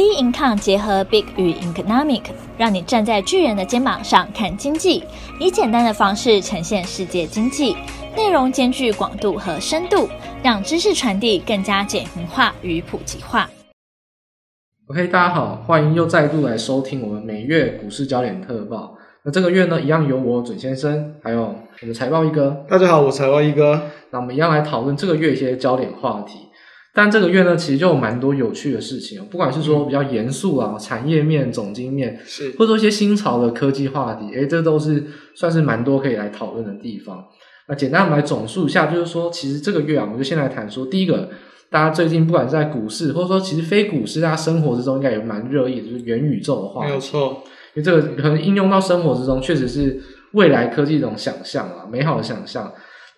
B income 结合 Big 与 Economic，让你站在巨人的肩膀上看经济，以简单的方式呈现世界经济，内容兼具广度和深度，让知识传递更加简明化与普及化。OK，大家好，欢迎又再度来收听我们每月股市焦点特报。那这个月呢，一样由我准先生，还有我们财报一哥。大家好，我财报一哥。那我们一样来讨论这个月一些焦点话题。但这个月呢，其实就有蛮多有趣的事情，不管是说比较严肃啊，产业面、总经面，是，或者说一些新潮的科技话题，诶，这都是算是蛮多可以来讨论的地方。那简单我们来总述一下，就是说，其实这个月啊，我们就先来谈说，第一个，大家最近不管是在股市，或者说其实非股市，大家生活之中应该也蛮热议的，就是元宇宙的话，没有错，因为这个可能应用到生活之中，确实是未来科技一种想象啊，美好的想象。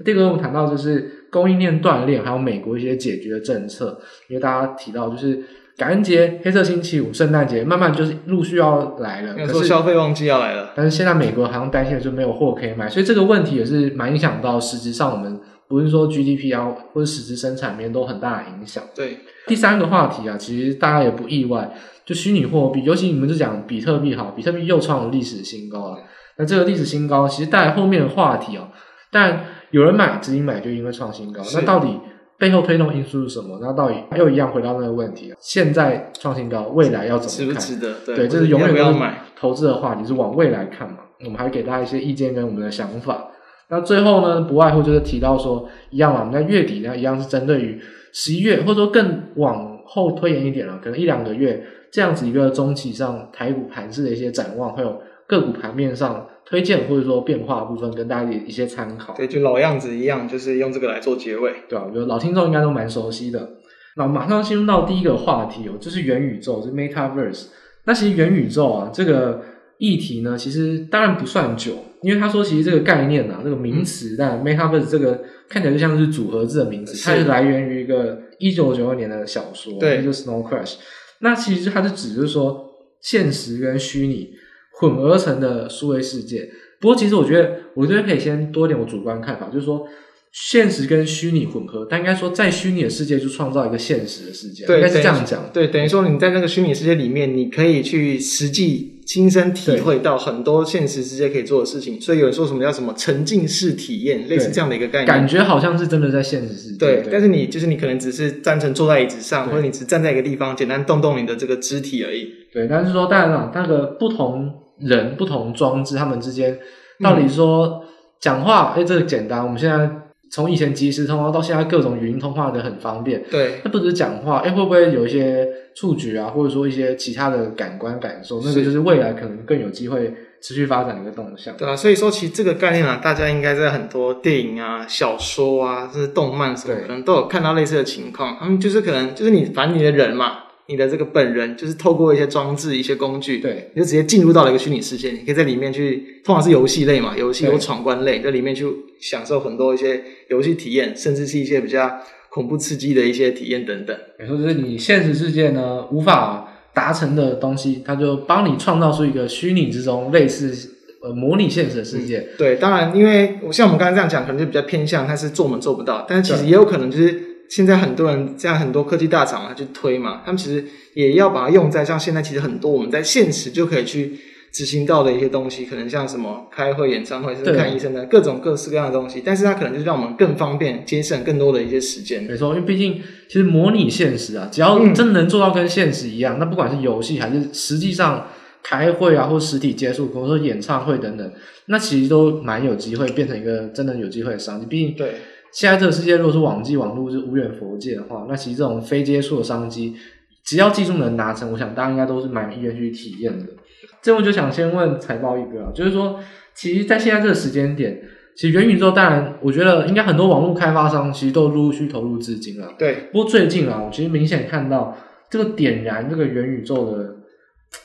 第二个我们谈到就是供应链断裂，还有美国一些解决的政策。因为大家提到就是感恩节、黑色星期五、圣诞节，慢慢就是陆续要来了。可是消费旺季要来了，但是现在美国好像担心的就没有货可以买，所以这个问题也是蛮影响到实质上我们不是说 GDP 啊或者实质生产面都很大的影响。对，第三个话题啊，其实大家也不意外，就虚拟货币，尤其你们就讲比特币好，比特币又创了历史新高了。那这个历史新高其实带来后面的话题啊，但。有人买，资金买就因为创新高，那到底背后推动因素是什么？那到底又一样回到那个问题，现在创新高，未来要怎么看？值不值得？对，对，这是永远不要买投资的话你，是往未来看嘛。我们还给大家一些意见跟我们的想法。那最后呢，不外乎就是提到说，一样嘛，我们在月底呢，一样是针对于十一月，或者说更往后推延一点了，可能一两个月这样子一个中期上台股盘势的一些展望，会有个股盘面上。推荐或者说变化的部分，跟大家一些参考。对，就老样子一样，就是用这个来做结尾，对吧？我觉得老听众应该都蛮熟悉的。那马上进入到第一个话题哦，就是元宇宙，就是 Metaverse。那其实元宇宙啊，这个议题呢，其实当然不算久，因为他说其实这个概念啊，这个名词，嗯、但 Metaverse 这个看起来就像是组合字的名词，它是来源于一个一九九二年的小说，对，就是 Snow Crash。那其实它是指就是说现实跟虚拟。混合成的数位世界，不过其实我觉得，我这边可以先多一点我主观看法，就是说，现实跟虚拟混合，但应该说在虚拟的世界就创造一个现实的世界，对，应该是这样讲。对，等于说你在那个虚拟世界里面，你可以去实际亲身体会到很多现实世界可以做的事情。所以有人说什么叫什么沉浸式体验，类似这样的一个概念，感觉好像是真的在现实世界。对，对但是你就是你可能只是单纯坐在椅子上，或者你只站在一个地方，简单动动你的这个肢体而已。对，但是说当然了，那个不同。人不同装置，他们之间到底说讲话，哎、嗯，这个简单。我们现在从以前即时通话到现在各种语音通话的很方便。对，那不只是讲话，哎，会不会有一些触觉啊，或者说一些其他的感官感受？那个就是未来可能更有机会持续发展的一个动向。对啊，所以说其实这个概念啊，大家应该在很多电影啊、小说啊，甚至动漫什么，可能都有看到类似的情况。他们就是可能就是你，反正你的人嘛。你的这个本人就是透过一些装置、一些工具，对，你就直接进入到了一个虚拟世界。你可以在里面去，通常是游戏类嘛，游戏有闯关类，在里面去享受很多一些游戏体验，甚至是一些比较恐怖刺激的一些体验等等。也说就是你现实世界呢无法达成的东西，它就帮你创造出一个虚拟之中类似呃模拟现实的世界。嗯、对，当然，因为我像我们刚才这样讲，可能就比较偏向它是做我们做不到，但是其实也有可能就是。现在很多人这样，很多科技大厂啊，去推嘛，他们其实也要把它用在像现在其实很多我们在现实就可以去执行到的一些东西，可能像什么开会、演唱会，甚至看医生的各种各式各样的东西。但是它可能就是让我们更方便，节省更多的一些时间。没错，因为毕竟其实模拟现实啊，只要真能做到跟现实一样，嗯、那不管是游戏还是实际上开会啊，或实体接触，比如说演唱会等等，那其实都蛮有机会变成一个真的有机会的商机。毕竟对。现在这个世界，如果是网际网络是无远佛界的话，那其实这种非接触的商机，只要技术能达成，我想大家应该都是蛮意愿去体验的。这我就想先问财报一哥啊，就是说，其实，在现在这个时间点，其实元宇宙当然，我觉得应该很多网络开发商其实都陆续投入资金了。对。不过最近啊，我其实明显看到这个点燃这个元宇宙的。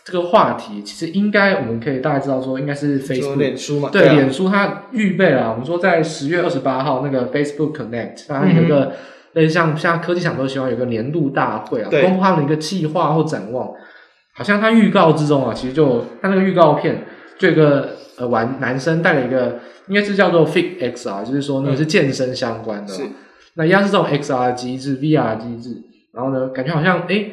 这个话题其实应该我们可以大概知道说，应该是 Facebook 脸书嘛？对，对啊、脸书它预备了。我们说在十月二十八号那个 Facebook Connect，它有一个类似像像科技厂都希望有个年度大会啊，公布他们的一个计划或展望。好像它预告之中啊，其实就它那个预告片，就有一个呃玩男生带了一个，应该是叫做 Fit X 啊就是说那个是健身相关的。是。那一样是这种 XR 机制、VR 机制，然后呢，感觉好像诶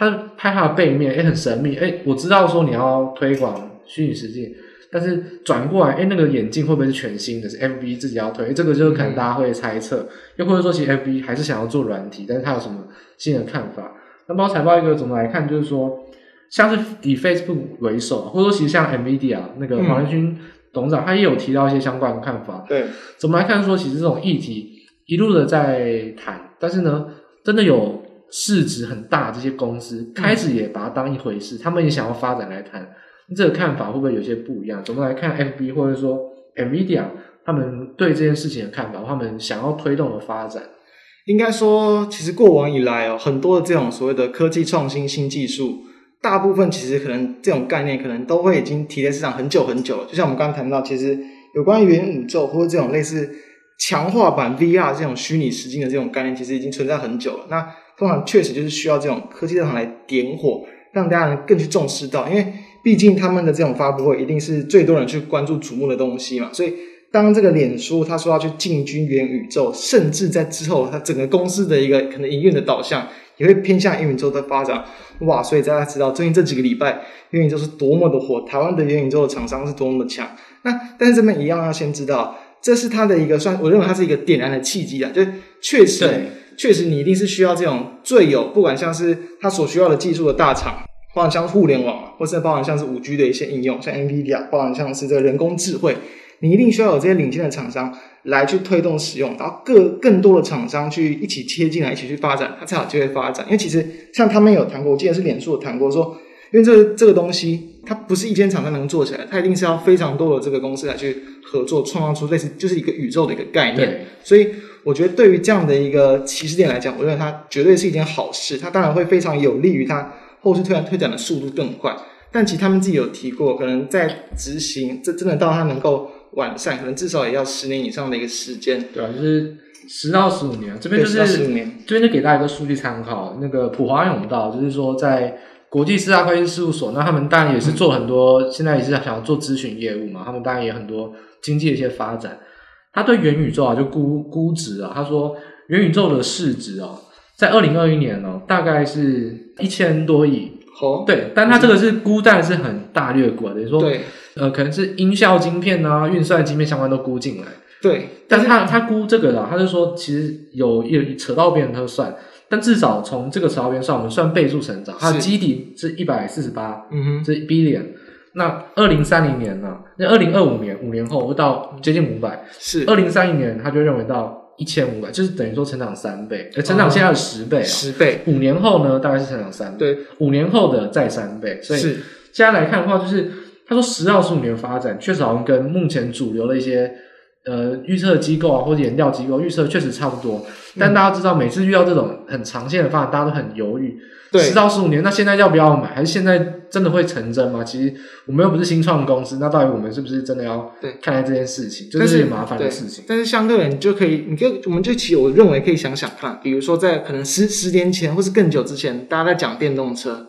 他拍它的背面，哎，很神秘，哎，我知道说你要推广虚拟实境，但是转过来，哎，那个眼镜会不会是全新的？是 FB 自己要推，这个就是可能大家会猜测，嗯、又或者说其实 FB 还是想要做软体，但是他有什么新的看法？那包括财报一个怎么来看，就是说，像是以 Facebook 为首，或者说其实像 NVIDIA 那个黄仁勋董事长，他也有提到一些相关的看法。对，怎么来看说，其实这种议题一路的在谈，但是呢，真的有市值很大这些公司开始也把它当一回事，嗯、他们也想要发展来谈，这个看法会不会有些不一样？怎么来看 FB 或者说 NVIDIA 他们对这件事情的看法，他们想要推动的发展？应该说，其实过往以来哦，很多的这种所谓的科技创新、新技术，大部分其实可能这种概念可能都会已经提在市场很久很久了。就像我们刚刚谈到，其实有关于元宇宙或者这种类似强化版 VR 这种虚拟实境的这种概念，其实已经存在很久了。那通常确实就是需要这种科技大厂来点火，让大家能更去重视到，因为毕竟他们的这种发布会一定是最多人去关注瞩目的东西嘛，所以。当这个脸书他说要去进军元宇宙，甚至在之后，他整个公司的一个可能营运的导向也会偏向元宇宙的发展。哇！所以大家知道最近这几个礼拜元宇宙是多么的火，台湾的元宇宙的厂商是多么的强。那但是这边一样要先知道，这是他的一个算，我认为它是一个点燃的契机啊，就确实确实你一定是需要这种最有不管像是他所需要的技术的大厂，包含像互联网，或是包含像是五 G 的一些应用，像 NVIDIA，包含像是这个人工智慧。你一定需要有这些领先的厂商来去推动使用，然后各更多的厂商去一起切进来，一起去发展，它才有机会发展。因为其实像他们有谈过，我记得是脸书有谈过说，因为这个这个东西它不是一间厂商能做起来，它一定是要非常多的这个公司来去合作，创造出类似就是一个宇宙的一个概念。所以我觉得对于这样的一个起始点来讲，我认为它绝对是一件好事。它当然会非常有利于它后续推展推展的速度更快。但其实他们自己有提过，可能在执行这真的到它能够。完善可能至少也要十年以上的一个时间，对啊，就是十到十五年。这边就是十五年，这边就给大家一个数据参考。那个普华永道，就是说在国际四大会计事务所，那他们当然也是做很多，嗯、现在也是想要做咨询业务嘛。他们当然也有很多经济的一些发展。他对元宇宙啊，就估估值啊，他说元宇宙的市值啊，在二零二一年呢、啊，大概是一千多亿。哦，对，但他这个是估，但是很大略估，等于说。对呃，可能是音效晶片啊、运算晶片相关都估进来。对，但是他他估这个的，他就说其实有有扯到边他就算，但至少从这个扯到边算，我们算倍数成长，它的基底是一百四十八，嗯哼，是 billion。那二零三零年呢？那二零二五年五年后会到接近五百，是二零三零年他就认为到一千五百，就是等于说成长三倍，呃，成长现在的十倍，啊，十倍。五年后呢，大概是成长三倍，对，五年后的再三倍，所以现在来看的话，就是。他说，十到十五年发展确实好像跟目前主流的一些呃预测机构啊或者研调机构预测确实差不多。但大家知道，每次遇到这种很长线的发展，大家都很犹豫。对，十到十五年，那现在要不要买？还是现在真的会成真吗？其实我们又不是新创公司，那到底我们是不是真的要看待这件事情？这是件麻烦的事情。但是相对的，你就可以，你就我们就其实我认为可以想想看，比如说在可能十十年前或是更久之前，大家在讲电动车。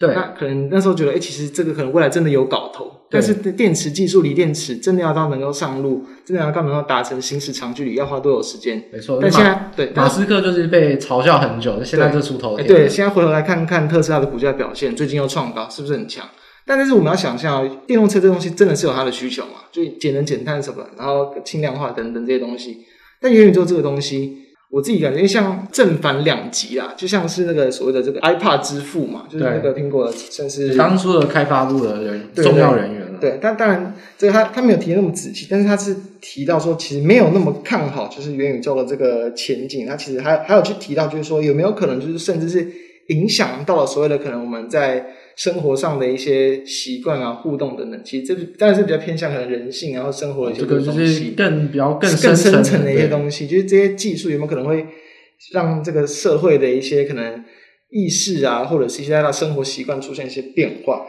对，那可能那时候觉得，哎、欸，其实这个可能未来真的有搞头。对但是电池技术，锂电池真的要到能够上路，真的要到能够达成行驶长距离，要花多少时间？没错。但现在，对，马斯克就是被嘲笑很久，现在就出头天。对，现在回头来看看特斯拉的股价表现，最近又创高，是不是很强？但是我们要想象，电动车这东西真的是有它的需求嘛？就节能减碳什么，然后轻量化等等这些东西。但元宇宙这个东西。我自己感觉像正反两极啊，就像是那个所谓的这个 iPad 之父嘛，就是那个苹果的算是当初的开发部的人重要人员了。对，但当然这个他他没有提那么仔细，但是他是提到说其实没有那么看好，就是元宇宙的这个前景。他其实还还有去提到，就是说有没有可能就是甚至是影响到了所谓的可能我们在。生活上的一些习惯啊、互动等等，其实这当然是比较偏向可能人性，然后生活的一些东西，更比较更更深层的一些东西。就是这些技术有没有可能会让这个社会的一些可能意识啊，或者是一些他的生活习惯出现一些变化？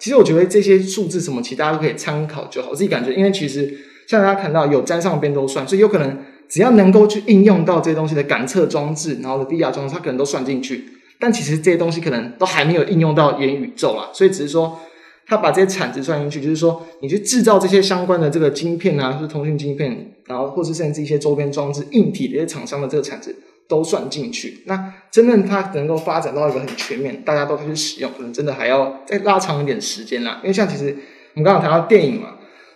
其实我觉得这些数字什么，其实大家都可以参考就好。我自己感觉，因为其实像大家看到有沾上边都算，所以有可能只要能够去应用到这些东西的感测装置，然后的 VR 装置，它可能都算进去。但其实这些东西可能都还没有应用到元宇宙啦，所以只是说他把这些产值算进去，就是说你去制造这些相关的这个晶片啊，就是通讯晶片，然后或是甚至一些周边装置硬体的一些厂商的这个产值都算进去。那真正它能够发展到一个很全面，大家都可以去使用，可能真的还要再拉长一点时间啦。因为像其实我们刚刚谈到电影嘛，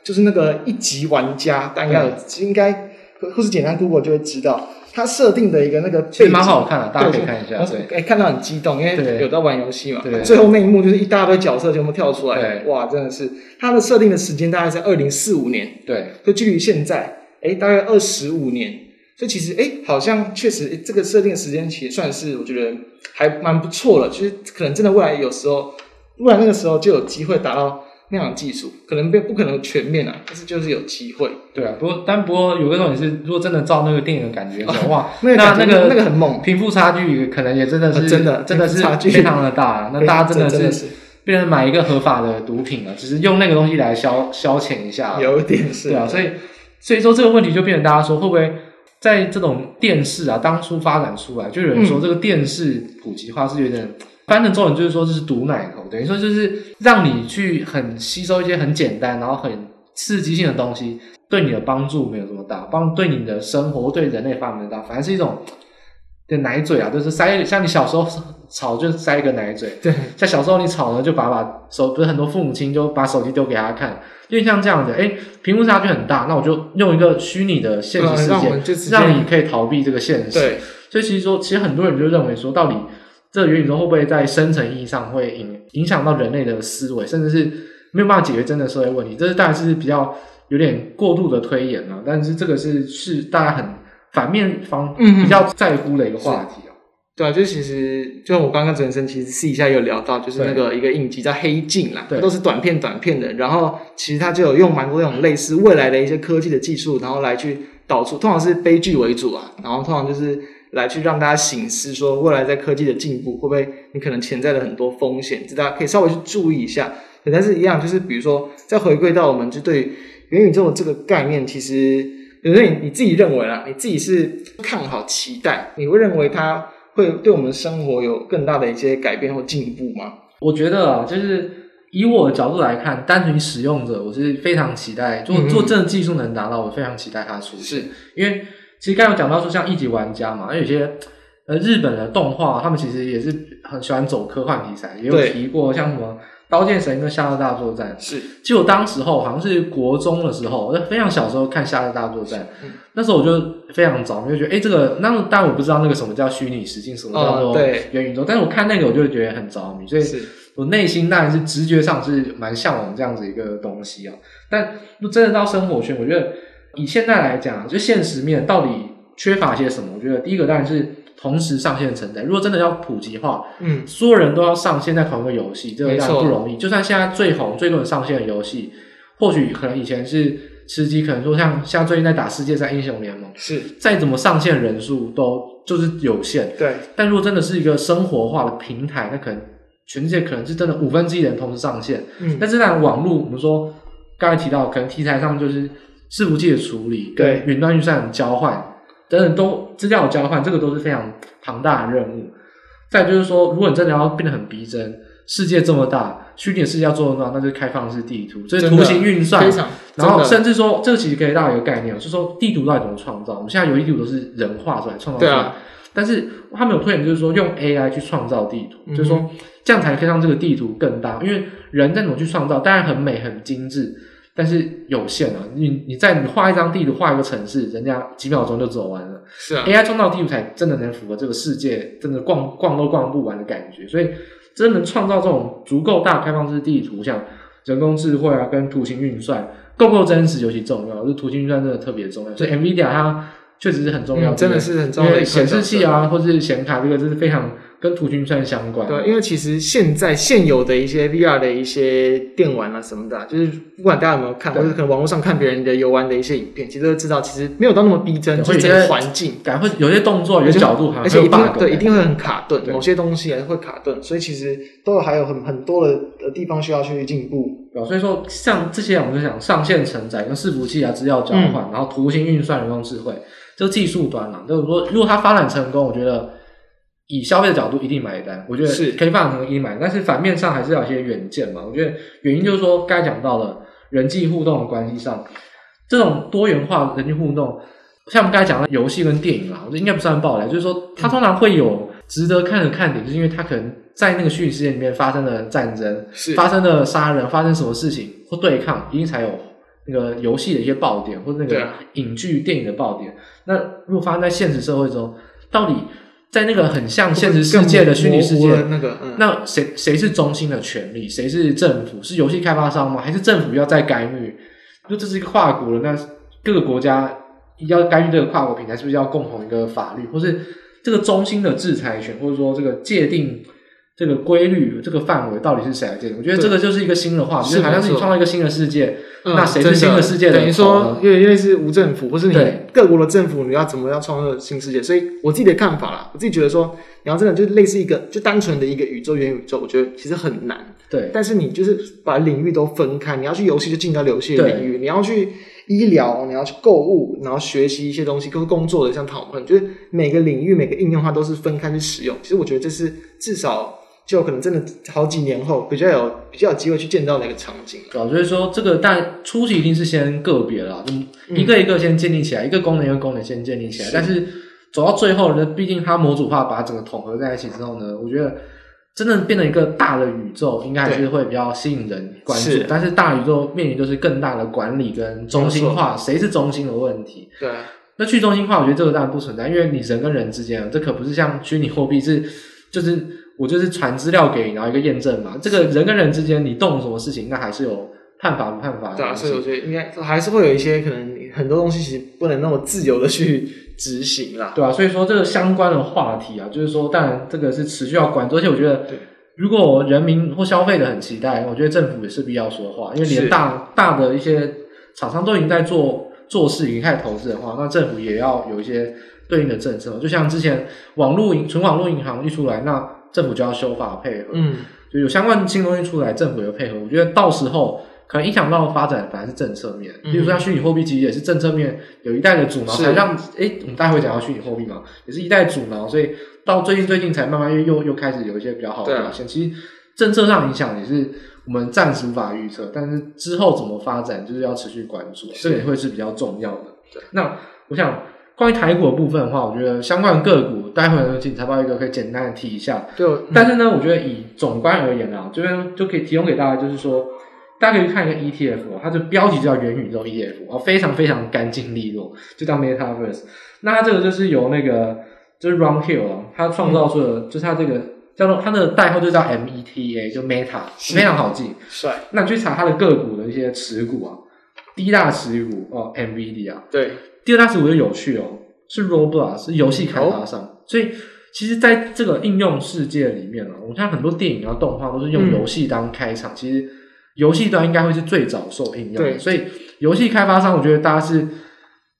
就是那个一级玩家，大家有应该或是简单 Google 就会知道。它设定的一个那个背景蛮好看的，大家可以看一下。对，哎，看到很激动，因为有在玩游戏嘛。对。最后那一幕就是一大堆角色全部跳出来，哇，真的是它的设定的时间大概在二零四五年。对。就距离现在，哎，大概二十五年。所以其实，哎，好像确实，这个设定的时间其实算是我觉得还蛮不错了。其实可能真的未来有时候，未来那个时候就有机会达到。那样的技术可能不不可能全面啊，但是就是有机会。对啊，不过但不过有个重点是，如果真的照那个电影的感觉，哦、哇，那那那个那个很猛，贫富差距可能也真的是、哦、真的真的是非常的大。那大家真的是变成买一个合法的毒品了，只是用那个东西来消消遣一下。有点是，对啊，所以所以说这个问题就变成大家说会不会在这种电视啊当初发展出来，就有人说这个电视普及化是有点。翻的中文就是说，这是毒奶头，等于说就是让你去很吸收一些很简单，然后很刺激性的东西，对你的帮助没有这么大，帮对你的生活对人类发展没有大，反而是一种的奶嘴啊，就是塞，像你小时候吵就塞一个奶嘴，对，像小时候你吵呢，就把把手，不是很多父母亲就把手机丢给他看，因为像这样子，哎，屏幕差距很大，那我就用一个虚拟的现实世界，让，让你可以逃避这个现实，对，所以其实说，其实很多人就认为说，到底。这个元宇宙会不会在深层意义上会影影响到人类的思维，甚至是没有办法解决真的社会问题？这是当然是比较有点过度的推演了，但是这个是是大家很反面方比较在乎的一个话题啊、嗯。对啊，就其实就像我刚刚主持人其实私底下有聊到，就是那个一个影集叫《黑镜》啦，对，都是短片短片的，然后其实它就有用蛮多那种类似未来的一些科技的技术，然后来去导出，通常是悲剧为主啊，然后通常就是。来去让大家醒思，说未来在科技的进步会不会你可能潜在的很多风险，这大家可以稍微去注意一下。但是，一样就是比如说，再回归到我们就对元宇宙的这个概念，其实有时候你你自己认为啦，你自己是看好、期待，你会认为它会对我们的生活有更大的一些改变或进步吗？我觉得啊，就是以我的角度来看，单纯使用者，我是非常期待做做这个技术能达到，我非常期待它出现，是因为。其实刚刚有讲到说，像一级玩家嘛，而有些呃日本的动画，他们其实也是很喜欢走科幻题材，也有提过像什么《刀剑神域》跟《夏日大作战》。是，就我当时候好像是国中的时候，我非常小时候看《夏日大作战》，那时候我就非常着迷，就觉得哎，这个那当然我不知道那个什么叫虚拟实境，什么叫做元宇宙，但是我看那个我就觉得很着迷，所以我内心当然是直觉上是蛮向往这样子一个东西啊。但真的到生活圈，我觉得。以现在来讲，就现实面到底缺乏些什么？我觉得第一个当然是同时上线的存在。如果真的要普及化，嗯，所有人都要上线在同一个游戏，这个当然不容易。就算现在最红、最多人上线的游戏，或许可能以前是吃鸡，可能说像像最近在打世界赛英雄联盟，是再怎么上线人数都就是有限。对。但如果真的是一个生活化的平台，那可能全世界可能是真的五分之一人同时上线。嗯。但是在网络，我们说刚才提到，可能题材上就是。伺服器的处理，对云端运算的交换等等，都资料的交换，这个都是非常庞大的任务。再就是说，如果你真的要变得很逼真，世界这么大，虚拟的世界要做到，那就是开放式地图，这是图形运算。然后甚至说，这个其实给大家一个概念，就是说地图到底怎么创造？我们现在游戏地图都是人画出来、创造出来，啊、但是他们有推演，就是说用 AI 去创造地图，嗯、就是说这样才可以让这个地图更大。因为人再怎么去创造，当然很美、很精致。但是有限啊，你你在你画一张地图，画一个城市，人家几秒钟就走完了。是啊，AI 创造地图才真的能符合这个世界，真的逛逛都逛不完的感觉。所以，真的能创造这种足够大开放式地图，像人工智慧啊，跟图形运算够不够真实尤其重要。就图形运算真的特别重要，所以 NVIDIA 它确实是很重要，嗯、真的是很重要的。因为显示器啊，或是显卡这个，真是非常。跟图形运算相关。对，因为其实现在现有的一些 VR 的一些电玩啊什么的、啊，就是不管大家有没有看，或者可能网络上看别人的游玩的一些影片，其实都知道，其实没有到那么逼真，就是这个环境感会有些动作、有些角度还，而且一定对一定会很卡顿，某些东西还是会卡顿，所以其实都还有很很多的地方需要去进步。所以说像这些我们就想上线承载跟伺服器啊、资料交换，嗯、然后图形运算、人工智慧，这个技术端啊，就是说如果它发展成功，我觉得。以消费的角度一定买单，我觉得是可以发展成一定买，但是反面上还是要有一些远见嘛。我觉得原因就是说，刚才讲到了人际互动的关系上，这种多元化的人际互动，像我们刚才讲的游戏跟电影啦，我觉得应该不算爆雷，就是说它通常会有值得看的看点，就是因为它可能在那个虚拟世界里面发生了战争，是发生了杀人，发生什么事情或对抗，一定才有那个游戏的一些爆点，或者那个影剧、电影的爆点。那如果发生在现实社会中，到底在那个很像现实世界的虚拟世界，那个，嗯、那谁谁是中心的权利？谁是政府？是游戏开发商吗？还是政府要再干预？就这是一个跨国的，那各个国家。要干预这个跨国平台，是不是要共同一个法律，或是这个中心的制裁权，或者说这个界定这个规律、这个范围到底是谁来界定？我觉得这个就是一个新的话题，就是好像是你创造一个新的世界，嗯、那谁是新的世界的？等于说，因为因为是无政府，或是你各国的政府，你要怎么样创造新世界？所以我自己的看法啦，我自己觉得说，你要真的就类似一个就单纯的一个宇宙元宇宙，我觉得其实很难。对，但是你就是把领域都分开，你要去游戏就进到游戏的领域，你要去。医疗，你要去购物，然后学习一些东西，跟工作的像讨论，就是每个领域每个应用它都是分开去使用。其实我觉得这是至少就可能真的好几年后比较有比较有机会去见到那个场景。对啊，所以说这个但初期一定是先个别啦，嗯，一个一个先建立起来，嗯、一个功能一个功能先建立起来。是，但是走到最后呢，毕竟它模组化把整个统合在一起之后呢，我觉得。真正变成一个大的宇宙，应该还是会比较吸引人关注。是，但是大宇宙面临就是更大的管理跟中心化，谁是中心的问题。对，那去中心化，我觉得这个当然不存在，因为你人跟人之间，这可不是像虚拟货币是，就是我就是传资料给你，然后一个验证嘛。这个人跟人之间，你动什么事情，那还是有判罚不判罚的。对啊，所以我觉得应该还是会有一些可能很多东西其实不能那么自由的去。执行啦，对啊，所以说这个相关的话题啊，就是说，当然这个是持续要关注，而且我觉得，如果人民或消费者很期待，我觉得政府也是必要说话，因为连大大的一些厂商都已经在做做事，已经开始投资的话，那政府也要有一些对应的政策，就像之前网络银纯网络银行一出来，那政府就要修法配合，嗯，就有相关新东西出来，政府也配合，我觉得到时候。可能影响到的发展反而是政策面，比如说像虚拟货币，其实也是政策面有一代的阻挠，才让诶、欸，我们待会讲到虚拟货币嘛，也是一代阻挠，所以到最近最近才慢慢又又又开始有一些比较好的表现。其实政策上影响也是我们暂时无法预测，但是之后怎么发展就是要持续关注，这也会是比较重要的。对，那我想关于台股的部分的话，我觉得相关个股待会呢，请财报一个可以简单的提一下。就、嗯、但是呢，我觉得以总观而言啊，这边就可以提供给大家，就是说。大家可以看一个 ETF，它的标题就叫元宇宙 ETF，哦，非常非常干净利落，就叫 Metaverse。那它这个就是由那个就是 Ron Hill 啊，他创造出的，嗯、就是它这个叫做它的代号就叫 META，就 Meta，非常好记。帅。那你去查它的个股的一些持股啊，第一大持股哦，NVIDIA。对。第二大持股就有趣哦，是 Roblox，是游戏开发商。哦、所以其实在这个应用世界里面啊，我看很多电影啊、动画都是用游戏当开场，嗯、其实。游戏端应该会是最早受应用的，对所以游戏开发商，我觉得大家是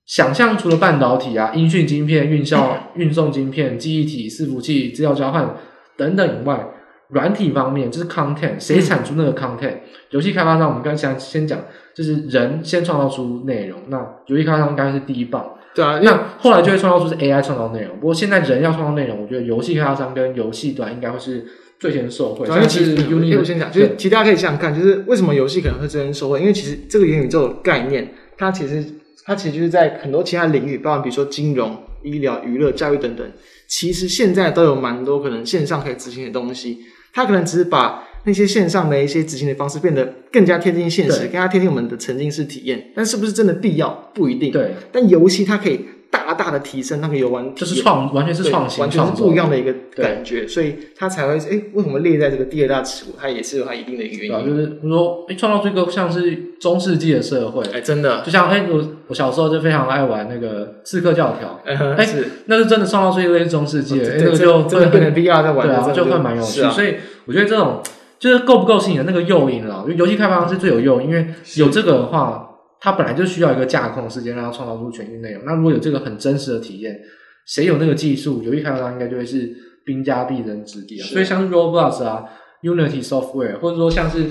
想象除了半导体啊、音讯晶片、运销、运送晶片、记忆体、伺服器、资料交换等等以外，软体方面就是 content，谁产出那个 content？游戏、嗯、开发商，我们刚才先讲，就是人先创造出内容，那游戏开发商应该是第一棒。对啊，那后来就会创造出是 AI 创造内容，不过现在人要创造内容，我觉得游戏开发商跟游戏端应该会是。最先受惠，因为其实，因为我先讲，就是其实大家可以想想看，就是为什么游戏可能会最先受惠，因为其实这个元宇宙的概念，它其实它其实就是在很多其他领域，包括比如说金融、医疗、娱乐、教育等等，其实现在都有蛮多可能线上可以执行的东西，它可能只是把那些线上的一些执行的方式变得更加贴近现实，更加贴近我们的沉浸式体验，但是不是真的必要不一定。对，但游戏它可以。大大的提升那个游玩，就是创，完全是创新，完全是不一样的一个感觉，所以它才会哎、欸，为什么列在这个第二大持股？它也是有它一定的原因。对，就是比如说，诶，创造出一个像是中世纪的社会，哎，真的，就像诶，我我小时候就非常爱玩那个刺客教条，哎，是，那是真的创造出一个类似中世纪，哎，那个就真的变成 VR 在玩，对啊，就会蛮有趣。所以我觉得这种就是够不够吸引的那个诱因了，因为游戏开发商是最有用因，为有这个的话。它本来就需要一个架空时间，让它创造出全新内容。那如果有这个很真实的体验，谁有那个技术，游戏开发商应该就会是兵家必争之地啊。所以像是 Roblox 啊、Unity Software，或者说像是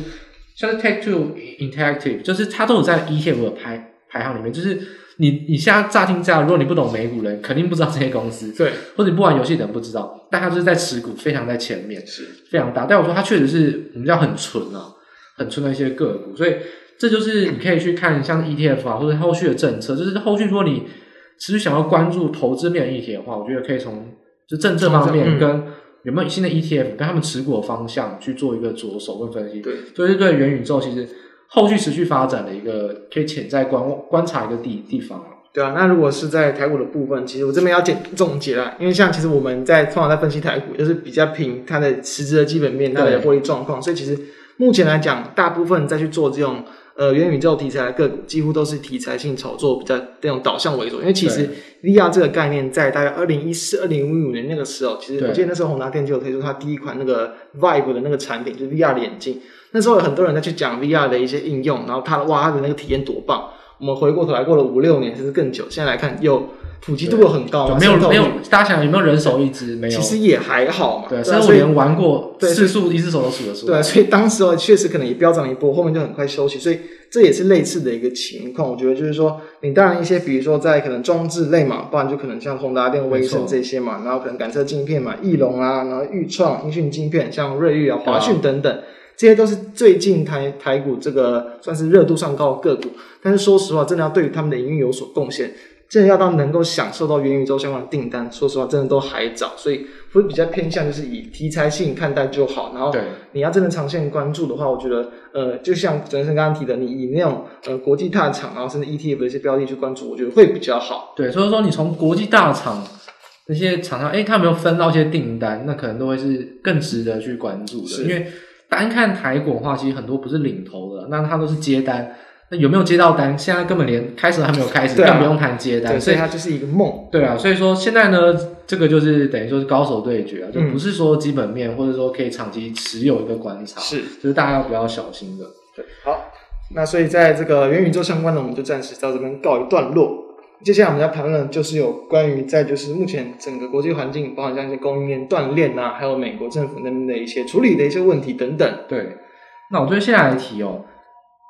像是 Take Two Interactive，就是它都有在 ETF 的排排行里面。就是你你现在乍听之下，如果你不懂美股人，肯定不知道这些公司。对，或者你不玩游戏的人不知道，但他就是在持股非常在前面，是非常大。但我说他确实是我们叫很纯啊，很纯的一些个股，所以。这就是你可以去看像 ETF 啊，或者后续的政策。就是后续如果你持续想要关注投资面议题的话，我觉得可以从就政策方面跟有没有新的 ETF 跟他们持股的方向去做一个着手跟分析。对，所以对元宇宙其实后续持续发展的一个可以潜在观观察一个地地方。对啊，那如果是在台股的部分，其实我这边要简总结啦，因为像其实我们在通常在分析台股，就是比较凭它的实质的基本面、它的获利状况，所以其实目前来讲，大部分再去做这种呃元宇宙题材的个股，几乎都是题材性炒作比较这种导向为主。因为其实 VR 这个概念在大概二零一四、二零一五年那个时候，其实我记得那时候宏达电就有推出它第一款那个 Vive 的那个产品，就是 VR 的眼镜。那时候有很多人在去讲 VR 的一些应用，然后它哇，它的那个体验多棒。我们回过头来过了五六年甚至更久，现在来看又普及度又很高，没有没有，大家想有没有人手一支？没有，其实也还好嘛。对，所以我连玩过次数一只手都数得出来。对，所以当时候确实可能也飙涨一波，后面就很快休息，所以这也是类似的一个情况。我觉得就是说，你当然一些比如说在可能装置类嘛，不然就可能像宏达电、威盛这些嘛，然后可能感测晶片嘛，翼龙啊，然后钰创、音讯晶片，像瑞昱啊、华讯等等。这些都是最近台台股这个算是热度上高的个股，但是说实话，真的要对于他们的营运有所贡献，真的要到能够享受到元宇宙相关的订单，说实话，真的都还早，所以会比较偏向就是以题材性看待就好。然后，你要真的长线关注的话，我觉得，呃，就像主持人刚刚提的，你以那种呃国际大厂，然后甚至 ETF 的一些标的去关注，我觉得会比较好。对，所以说你从国际大厂那些厂商，哎，他有没有分到一些订单，那可能都会是更值得去关注的，因为。单看台股的话，其实很多不是领头的，那它都是接单。那有没有接到单？现在根本连开始都还没有开始，更不用谈接单。所以它就是一个梦。对啊，所以说现在呢，这个就是等于说是高手对决啊，就不是说基本面或者说可以长期持有一个观察，是，就是大家要比较小心的。对，好，那所以在这个元宇宙相关的，我们就暂时到这边告一段落。接下来我们要谈论的就是有关于在就是目前整个国际环境，包括像一些供应链断裂啊，还有美国政府那边的一些处理的一些问题等等。对，那我觉得现在来提哦，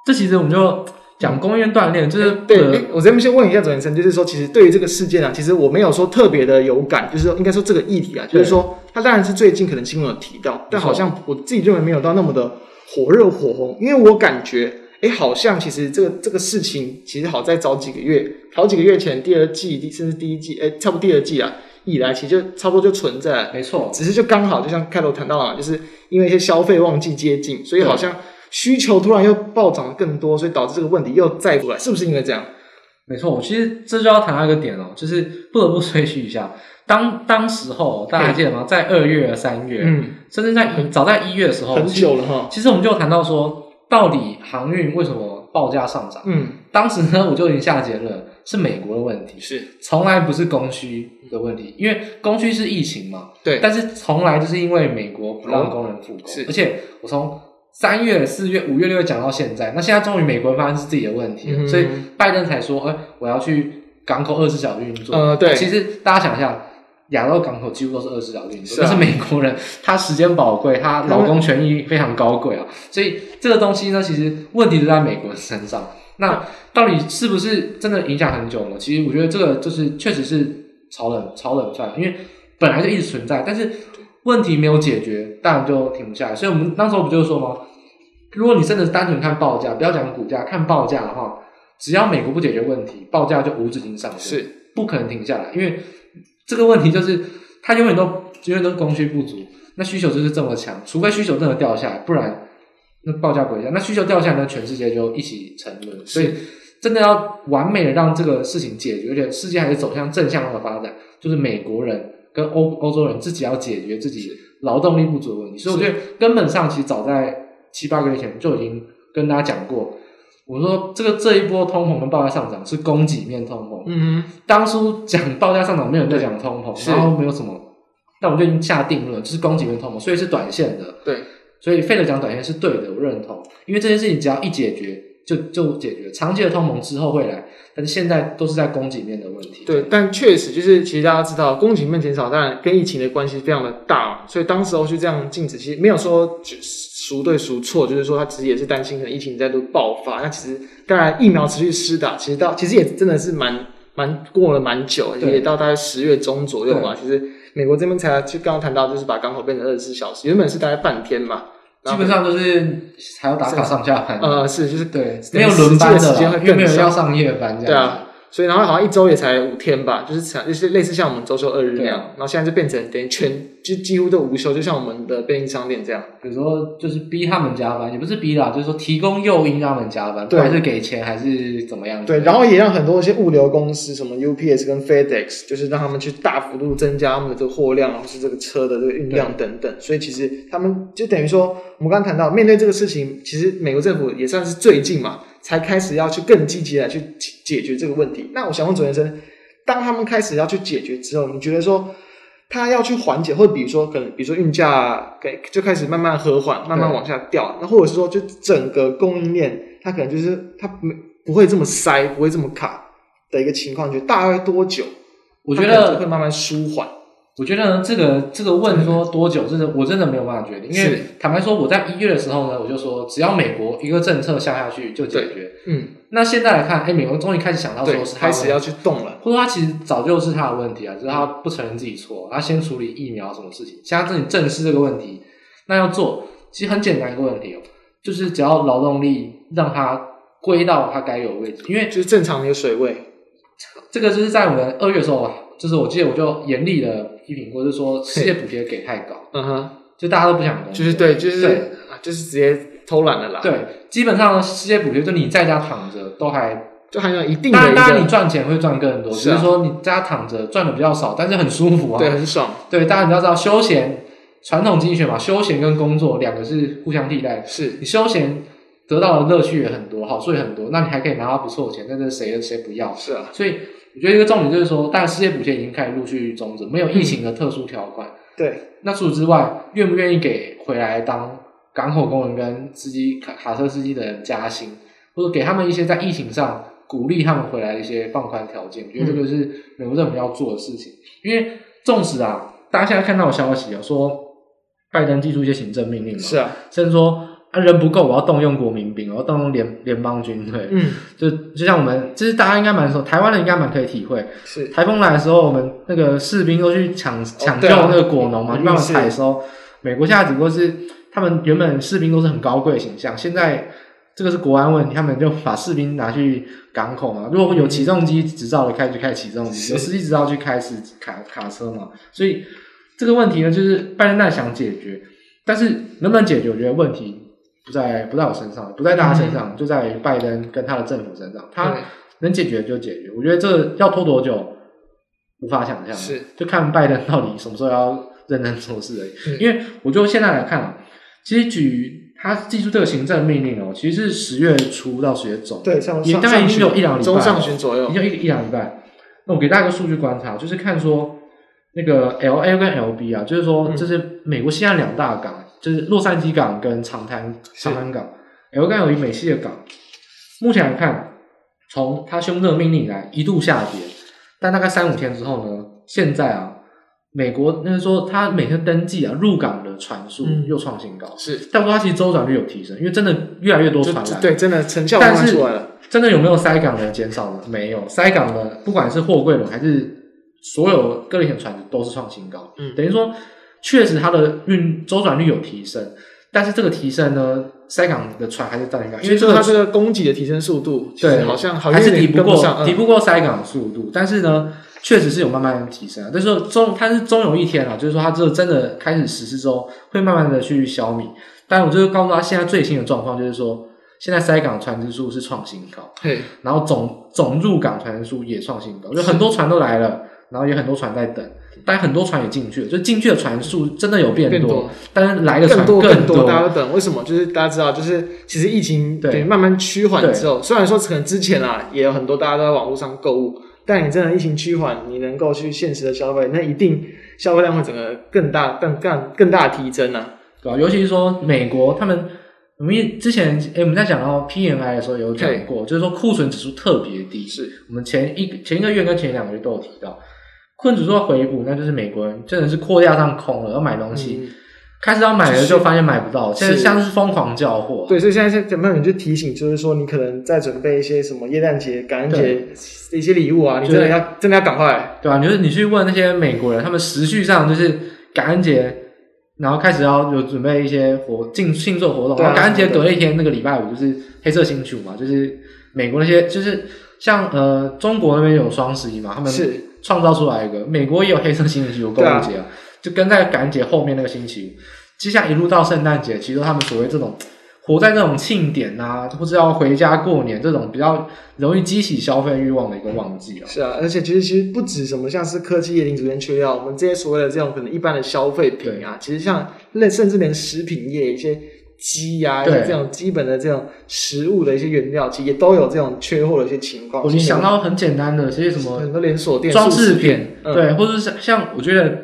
这其实我们就讲供应链断裂，就是对。欸、我这边先问一下左先生，就是说，其实对于这个事件啊，其实我没有说特别的有感，就是说应该说这个议题啊，就是说它当然是最近可能新闻有提到，但好像我自己认为没有到那么的火热火红，因为我感觉。哎，好像其实这个这个事情，其实好在早几个月，好几个月前，第二季，第甚至第一季，哎，差不多第二季啊，以来，其实就差不多就存在，没错。只是就刚好，就像开头谈到了，就是因为一些消费旺季接近，所以好像需求突然又暴涨了更多，所以导致这个问题又再出来，是不是因为这样？没错，我其实这就要谈到一个点哦，就是不得不吹嘘一下，当当时候大家还记得吗？在二月、三月，嗯，甚至在早在一月的时候，很久了哈。其实我们就有谈到说。到底航运为什么报价上涨？嗯，当时呢，我就已经下结论，是美国的问题，是。从来不是供需的问题，因为供需是疫情嘛，对，但是从来就是因为美国不让工人复工，是，而且我从三月、四月、五月、六月讲到现在，那现在终于美国发现是自己的问题了，嗯，所以拜登才说，哎，我要去港口二十四小时运作。呃，对，其实大家想一下。亚洲港口几乎都是二十四小时运作，但是美国人他时间宝贵，他劳工权益非常高贵啊，所以这个东西呢，其实问题都在美国人身上。那到底是不是真的影响很久呢？其实我觉得这个就是确实是炒冷炒冷饭，因为本来就一直存在，但是问题没有解决，当然就停不下来。所以我们那时候不就是说吗？如果你真的是单纯看报价，不要讲股价，看报价的话，只要美国不解决问题，报价就无止境上升，是不可能停下来，因为。这个问题就是，它永远都永远都供需不足，那需求就是这么强，除非需求真的掉下来，不然那报价不会降。那需求掉下来，那全世界就一起沉沦。所以，真的要完美的让这个事情解决，而且世界还是走向正向的发展，就是美国人跟欧欧洲人自己要解决自己劳动力不足的问题。所以，我觉得根本上其实早在七八个月前就已经跟大家讲过。我说这个这一波通膨跟报价上涨是供给面通膨。嗯哼，当初讲报价上涨，没有人在讲通膨，然后没有什么，但我们就已经下定论，就是供给面通膨，所以是短线的。对，所以费德讲短线是对的，我认同，因为这件事情只要一解决，就就解决，长期的通膨之后会来，但是现在都是在供给面的问题。对，但确实就是其实大家知道，供给面减少，当然跟疫情的关系非常的大，所以当时候就这样禁止，其实没有说孰对孰错，就是说他其实也是担心可能疫情再度爆发。那其实当然疫苗持续施打，其实到其实也真的是蛮蛮过了蛮久，也到大概十月中左右吧。其实美国这边才就刚刚谈到，就是把港口变成二十四小时，原本是大概半天嘛，基本上都是还要打卡上下班。呃，是就是对，没有轮班的时间会更，因为没有要上夜班这样。对啊。所以然后好像一周也才五天吧，就是像就是类似像我们周休二日那样，对然后现在就变成等于全就几乎都无休，就像我们的便利商店这样。有时候就是逼他们加班，也不是逼啦，就是说提供诱因让他们加班，对不管是给钱还是怎么样。对，然后也让很多一些物流公司，什么 UPS 跟 FedEx，就是让他们去大幅度增加他们的这个货量，或是这个车的这个运量等等。所以其实他们就等于说，我们刚刚谈到面对这个事情，其实美国政府也算是最近嘛，才开始要去更积极的去解决这个问题。那我想问左先生，当他们开始要去解决之后，你觉得说他要去缓解，或者比如说可能比如说运价给就开始慢慢和缓，慢慢往下掉，那或者是说就整个供应链，它可能就是它没不会这么塞，不会这么卡的一个情况，就大概多久？我觉得会慢慢舒缓。我觉得呢，这个这个问说多久，真的我真的没有办法决定。因为坦白说，我在一月的时候呢，我就说只要美国一个政策下下去就解决。嗯，那现在来看，哎，美国终于开始想到说是他开始要去动了，或者他其实早就是他的问题啊，就是他不承认自己错，他先处理疫苗什么事情，现在自己正视这个问题，那要做其实很简单一个问题哦，就是只要劳动力让它归到它该有的位置，因为就是正常的一个水位。这个就是在我们二月的时候啊，就是我记得我就严厉的批评过，就是说失业补贴给太高，嗯哼，就大家都不想工作，就是对，就是对，就是直接偷懒了啦。对，基本上失业补贴就你在家躺着都还就还有一定的，当然当然你赚钱会赚更多，是啊，只是说你在家躺着赚的比较少，但是很舒服啊，对，很爽。对，大家你要知道休闲传统经济学嘛，休闲跟工作两个是互相替代的，是。你休闲得到的乐趣也很多，好处也很多，那你还可以拿到不错的钱，但是谁谁不要？是啊，所以。我觉得一个重点就是说，但失业补贴已经开始陆续终止，没有疫情的特殊条款。嗯、对，那除此之外，愿不愿意给回来当港口工人跟司机卡卡车司机的人加薪，或者给他们一些在疫情上鼓励他们回来的一些放宽条件？我觉得这个是美国政府要做的事情。嗯、因为纵使啊，大家现在看到的消息啊，说拜登寄出一些行政命令嘛，是啊，甚至说。啊，人不够，我要动用国民兵，我要动用联联邦军队。嗯，就就像我们，其实大家应该蛮说，台湾人应该蛮可以体会。是，台风来的时候，我们那个士兵都去抢抢救那个果农嘛，去帮忙采收。美国现在只不过是他们原本士兵都是很高贵的形象，现在这个是国安问题，他们就把士兵拿去港口嘛。如果有起重机执照的，开始开起重机；有司机执照去开始卡卡车嘛。所以这个问题呢，就是拜登在想解决，但是能不能解决，我觉得问题。不在不在我身上，不在大家身上，嗯、就在于拜登跟他的政府身上。他能解决就解决。我觉得这要拖多久，无法想象。是，就看拜登到底什么时候要认真做事而已。因为我就现在来看啊，其实举他寄出这个行政命令哦，其实是十月初到十月中，对，也大概已经有一两礼拜，中上旬左右，已经有一一两礼拜。那我给大家一个数据观察，就是看说那个 L A 跟 L B 啊，就是说这是美国西岸两大港。嗯就是洛杉矶港跟长滩长滩港，L 港有一美西的港。目前来看，从他宣布这个命令以来，一度下跌，但大概三五天之后呢，现在啊，美国那个说他每天登记啊入港的船数又创新高，嗯、是，但说他其实周转率有提升，因为真的越来越多船来，对，真的成效慢慢出来了。真的有没有塞港的人减少呢？没有，塞港的不管是货柜轮还是所有各类型船都是创新高，嗯，等于说。确实，它的运周转率有提升，但是这个提升呢，塞港的船还是占一个，因为这个它这个供给的提升速度，对，好像还是抵不过，嗯、抵不过塞港的速度。但是呢，确实是有慢慢提升啊。但是终，它是终有一天啊，就是说它这个真的开始实施之后，会慢慢的去消弭。但我就是告诉他，现在最新的状况就是说，现在塞港船只数是创新高，对，然后总总入港船只数也创新高，就很多船都来了，然后也很多船在等。但很多船也进去了，就进去的船数真的有变多，但是来的船更多，更多，大家都等。为什么？就是大家知道，就是其实疫情对慢慢趋缓之后，虽然说可能之前啊也有很多大家都在网络上购物，但你真的疫情趋缓，你能够去现实的消费，那一定消费量会整个更大、更更更大的提升啊，对吧？尤其是说美国他们，我们之前诶我们在讲到 PMI 的时候有讲过，就是说库存指数特别低，是我们前一前一个月跟前两个月都有提到。困主说回补，那就是美国人真的是货架上空了，要买东西，嗯、开始要买了就发现买不到，现在像是疯狂叫货。对，所以现在有没有人就提醒，就是说你可能在准备一些什么耶诞节、感恩节的一些礼物啊，你真的要真的要赶快，对吧、啊？你就是你去问那些美国人，他们时序上就是感恩节，然后开始要有准备一些活庆庆祝活动，啊、然后感恩节隔一天那个礼拜五就是黑色星期五嘛，就是。美国那些，就是像呃中国那边有双十一嘛，他们是创造出来一个，美国也有黑色星期五购物节啊，就跟在感恩节后面那个星期五，接下来一路到圣诞节，其实他们所谓这种。活在这种庆典啊，不知道回家过年这种比较容易激起消费欲望的一个旺季啊。是啊，而且其实其实不止什么像是科技业零组件缺料，我们这些所谓的这种可能一般的消费品啊，其实像甚甚至连食品业一些鸡啊，一些这种基本的这种食物的一些原料，其实也都有这种缺货的一些情况。你想到很简单的这些什么很多连锁店、装饰品，嗯、对，或者是像像我觉得。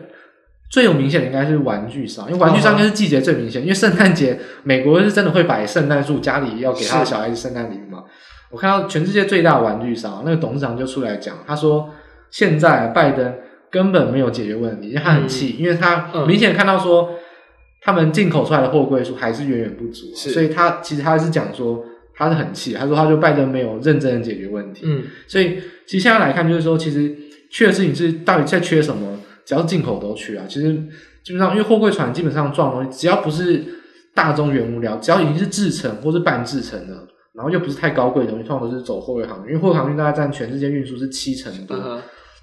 最有明显的应该是玩具商，因为玩具商应该是季节最明显。因为圣诞节，美国是真的会摆圣诞树，家里要给他的小孩子圣诞礼物嘛。我看到全世界最大的玩具商，那个董事长就出来讲，他说现在拜登根本没有解决问题，因为他很气，嗯、因为他明显看到说他们进口出来的货柜数还是远远不足，所以他其实他是讲说他是很气，他说他就拜登没有认真的解决问题。嗯，所以其实现在来看，就是说其实缺的事情是到底在缺什么？只要是进口都缺啊，其实基本上因为货柜船基本上装东西，只要不是大宗原物料，只要已经是制成或是半制成的，然后又不是太高贵的东西，通常都是走货柜航运，因为货柜航运大概占全世界运输是七成多。Uh.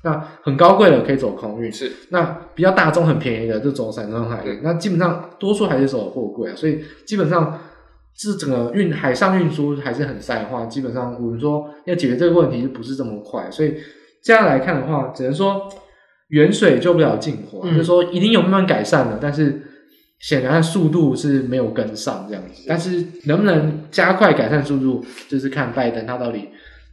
那很高贵的可以走空运，是那比较大众很便宜的就走散装海运。对那基本上多数还是走货柜啊，所以基本上是整个运海上运输还是很塞的话，基本上我们说要解决这个问题就不是这么快，所以这样来看的话，只能说。远水救不了近火，嗯、就是说一定有慢慢改善的，但是显然速度是没有跟上这样子。但是能不能加快改善速度，就是看拜登他到底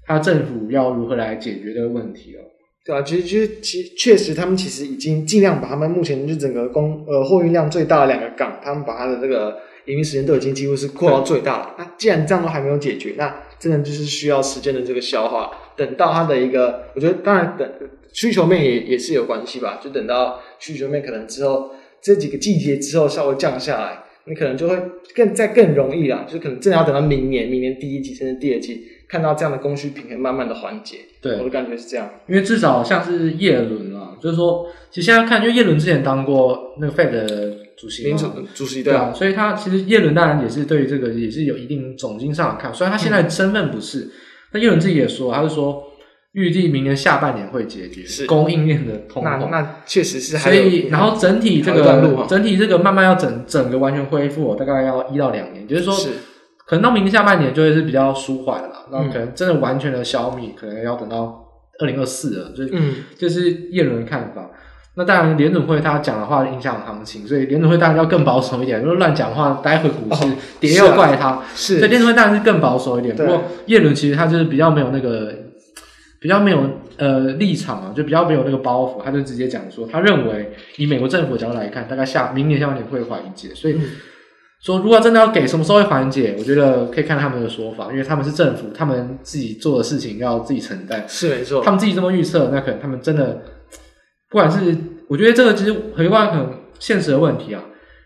他政府要如何来解决这个问题了。对啊，其实其实其实确实他们其实已经尽量把他们目前就整个公呃货运量最大的两个港，他们把它的这个营运时间都已经几乎是扩到最大了。那既然这样都还没有解决，那真的就是需要时间的这个消化。等到它的一个，我觉得当然等。需求面也也是有关系吧，就等到需求面可能之后这几个季节之后稍微降下来，你可能就会更再更容易了，就可能真的要等到明年，明年第一季甚至第二季看到这样的供需平衡慢慢的缓解。对，我的感觉是这样，因为至少像是叶伦啊，就是说，其实现在看，因为叶伦之前当过那个 Fed 的主席，民主主席对。啊，所以他其实叶伦当然也是对于这个也是有一定总经上的看，虽然他现在身份不是，那叶伦自己也说，他是说。预计明年下半年会解决是。供应链的通膨，那确实是。所以，然后整体这个整体这个慢慢要整整个完全恢复，大概要一到两年，就是说，是。可能到明年下半年就会是比较舒缓了。那、嗯、可能真的完全的消弭，可能要等到二零二四了。就嗯，就是叶伦的看法。那当然，联准会他讲的话影响行情，所以联准会当然要更保守一点。如果乱讲话，待会股市跌又怪他。哦、是、所以联准会当然是更保守一点。不过叶伦其实他就是比较没有那个。比较没有呃立场啊，就比较没有那个包袱，他就直接讲说，他认为以美国政府的角度来看，大概下明年下半年会缓解，所以、嗯、说如果真的要给什么时候会缓解，我觉得可以看他们的说法，因为他们是政府，他们自己做的事情要自己承担，是没错，他们自己这么预测，那可能他们真的不管是，我觉得这个其实很多很现实的问题啊。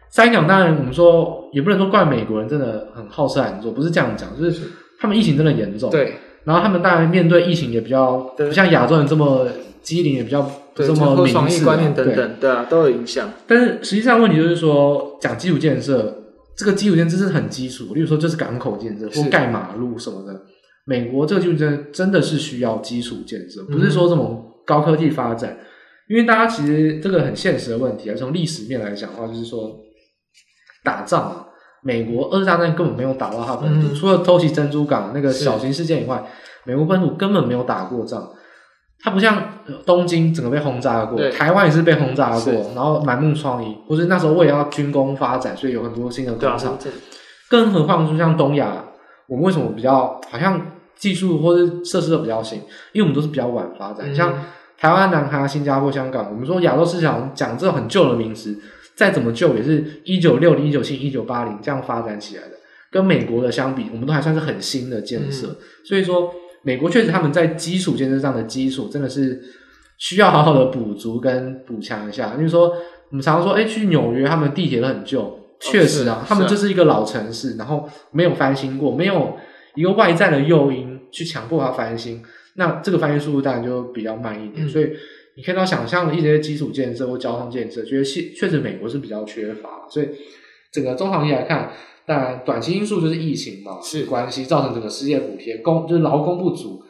三讲当然我们说也不能说怪美国人真的很好吃懒做，不是这样讲，就是他们疫情真的严重，对。然后他们当然面对疫情也比较不像亚洲人这么机灵，也比较不这么明智，观念等等，对，对啊，都有影响。但是实际上问题就是说，讲基础建设，这个基础建设是很基础，例如说就是港口建设或盖马路什么的。美国这个基础建设真的是需要基础建设，不是说这种高科技发展。嗯、因为大家其实这个很现实的问题啊，从历史面来讲的话，就是说打仗啊。美国二次大战根本没有打到它本土，嗯、除了偷袭珍珠港那个小型事件以外，美国本土根本没有打过仗。它不像东京整个被轰炸过，台湾也是被轰炸过，然后满目疮痍。不是那时候为了要军工发展，所以有很多新的工厂。更何况说像东亚，我们为什么比较好像技术或者设施都比较新？因为我们都是比较晚发展，嗯、像台湾、南韩、新加坡、香港，我们说亚洲市场讲这种很旧的名词。再怎么旧也是一九六零、一九七、一九八零这样发展起来的，跟美国的相比，我们都还算是很新的建设。嗯、所以说，美国确实他们在基础建设上的基础真的是需要好好的补足跟补强一下。因为说我们常常说，哎，去纽约他们地铁都很旧，确实啊，哦、他们就是一个老城市，然后没有翻新过，没有一个外在的诱因去强迫它翻新，那这个翻新速度当然就比较慢一点。嗯、所以。你看到想象的一些基础建设或交通建设，觉得确确实美国是比较缺乏，所以整个中长期来看，当然短期因素就是疫情嘛，是关系造成整个失业补贴工就是劳工不足。